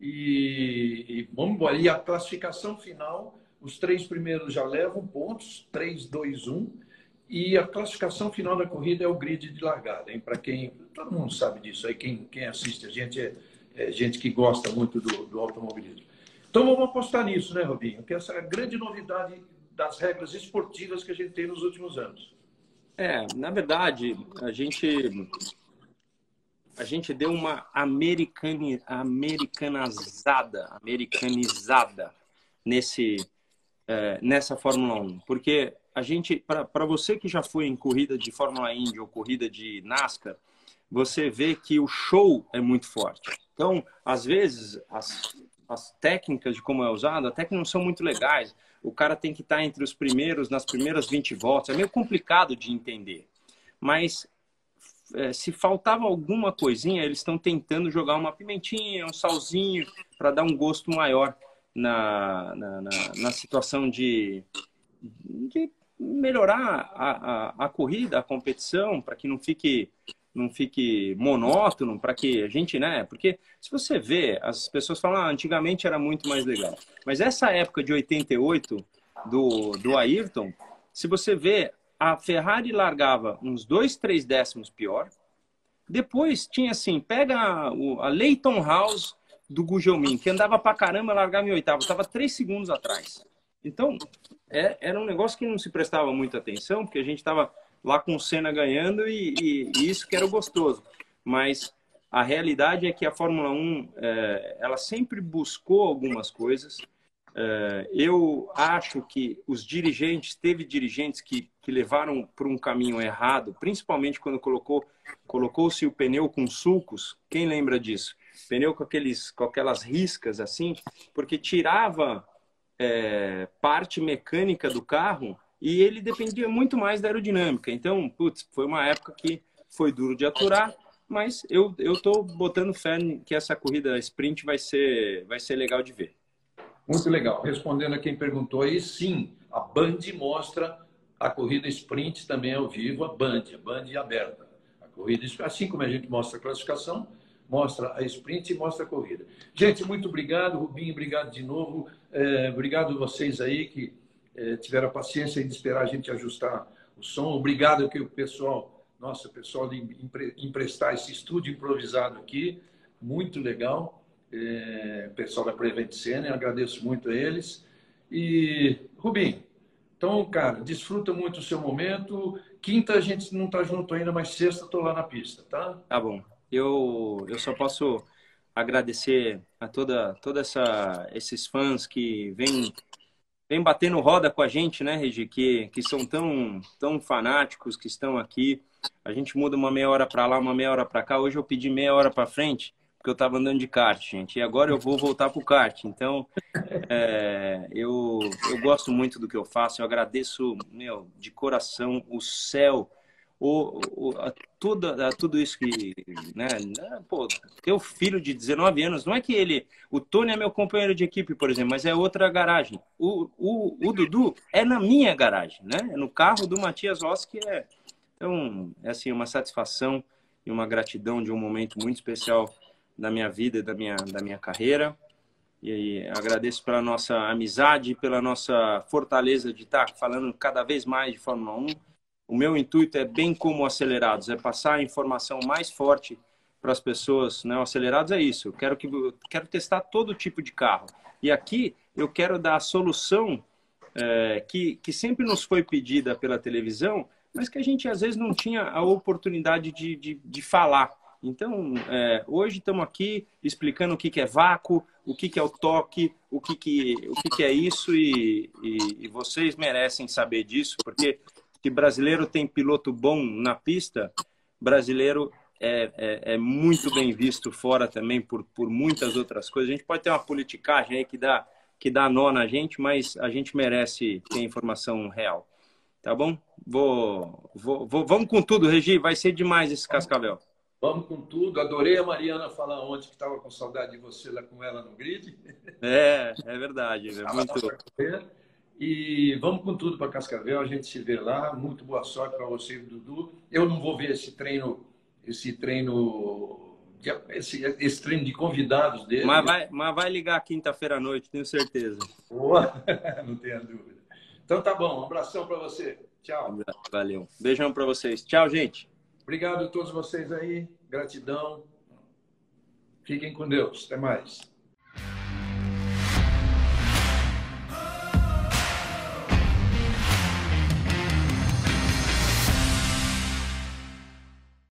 E, e vamos embora. E a classificação final, os três primeiros já levam pontos, 3, 2, 1. E a classificação final da corrida é o grid de largada, Para quem. Todo mundo sabe disso aí, quem, quem assiste a gente é, é gente que gosta muito do, do automobilismo. Então vamos apostar nisso, né, Robinho? Que essa é a grande novidade das regras esportivas que a gente tem nos últimos anos. É, na verdade, a gente a gente deu uma americani, americanizada, americanizada nesse é, nessa Fórmula 1, porque a gente para você que já foi em corrida de Fórmula Indy ou corrida de NASCAR, você vê que o show é muito forte. Então, às vezes as as técnicas de como é usado até que não são muito legais. O cara tem que estar entre os primeiros, nas primeiras 20 voltas. É meio complicado de entender. Mas é, se faltava alguma coisinha, eles estão tentando jogar uma pimentinha, um salzinho, para dar um gosto maior na, na, na, na situação de, de melhorar a, a, a corrida, a competição, para que não fique não fique monótono, para que a gente, né? Porque se você vê, as pessoas falam, ah, antigamente era muito mais legal. Mas essa época de 88 do, do Ayrton, se você vê, a Ferrari largava uns dois, três décimos pior. Depois tinha assim, pega a, a Leighton House do Gugelmin, que andava pra caramba, largava em oitavo, estava três segundos atrás. Então, é, era um negócio que não se prestava muita atenção, porque a gente estava lá com o Senna ganhando e, e, e, isso que era gostoso. Mas a realidade é que a Fórmula 1 é, ela sempre buscou algumas coisas. É, eu acho que os dirigentes, teve dirigentes que, que levaram para um caminho errado, principalmente quando colocou colocou-se o pneu com sulcos. Quem lembra disso? Pneu com, aqueles, com aquelas riscas assim, porque tirava é, parte mecânica do carro e ele dependia muito mais da aerodinâmica. Então, putz, foi uma época que foi duro de aturar, mas eu eu tô botando fé que essa corrida sprint vai ser vai ser legal de ver. Muito legal. Respondendo a quem perguntou aí, sim, a Band mostra a corrida sprint também ao vivo, a Band, a Band aberta. A corrida, assim como a gente mostra a classificação, mostra a sprint e mostra a corrida. Gente, muito obrigado, Rubinho, obrigado de novo. É, obrigado vocês aí que é, tiveram a paciência de esperar a gente ajustar o som. Obrigado que o pessoal, nossa, o pessoal de emprestar esse estúdio improvisado aqui, muito legal. É, pessoal da Prevent Center, agradeço muito a eles. E, Rubim, então, cara, desfruta muito o seu momento. Quinta a gente não está junto ainda, mas sexta estou lá na pista, tá? Tá bom. Eu, eu só posso agradecer a toda, toda essa, esses fãs que vêm vem batendo roda com a gente, né, Regi, que, que são tão, tão fanáticos, que estão aqui. A gente muda uma meia hora para lá, uma meia hora para cá. Hoje eu pedi meia hora para frente, porque eu estava andando de kart, gente. E agora eu vou voltar para o kart. Então, é, eu, eu gosto muito do que eu faço. Eu agradeço, meu, de coração, o céu o, o, a, tudo, a, tudo isso que. Né, né, pô, teu filho de 19 anos, não é que ele. O Tony é meu companheiro de equipe, por exemplo, mas é outra garagem. O, o, o Dudu é na minha garagem, né? É no carro do Matias Ross, que é. Então, é assim, uma satisfação e uma gratidão de um momento muito especial da minha vida da minha, da minha carreira. E agradeço pela nossa amizade, pela nossa fortaleza de estar falando cada vez mais de Fórmula 1 o meu intuito é bem como acelerados, é passar a informação mais forte para as pessoas. Né? Acelerados é isso. Eu quero que eu quero testar todo tipo de carro. E aqui eu quero dar a solução é, que, que sempre nos foi pedida pela televisão, mas que a gente às vezes não tinha a oportunidade de, de, de falar. Então, é, hoje estamos aqui explicando o que, que é vácuo, o que, que é o toque, o que, que, o que, que é isso, e, e, e vocês merecem saber disso, porque que brasileiro tem piloto bom na pista, brasileiro é, é, é, muito bem visto fora também por, por muitas outras coisas. A gente pode ter uma politicagem aí que dá, que dá nó na gente, mas a gente merece ter informação real. Tá bom? Vou, vou, vou, vamos com tudo, Regi. Vai ser demais esse Cascavel. Vamos com tudo. Adorei a Mariana falar ontem que estava com saudade de você lá com ela no grid. É, é verdade. É muito... E vamos com tudo para Cascavel. A gente se vê lá. Muito boa sorte para você e Dudu. Eu não vou ver esse treino, esse treino, esse, esse treino de convidados dele. Mas vai, mas vai ligar quinta-feira à noite, tenho certeza. Boa, *laughs* não tenha dúvida. Então tá bom. Um abração para você. Tchau. Valeu. Beijão para vocês. Tchau, gente. Obrigado a todos vocês aí. Gratidão. Fiquem com Deus. Até mais.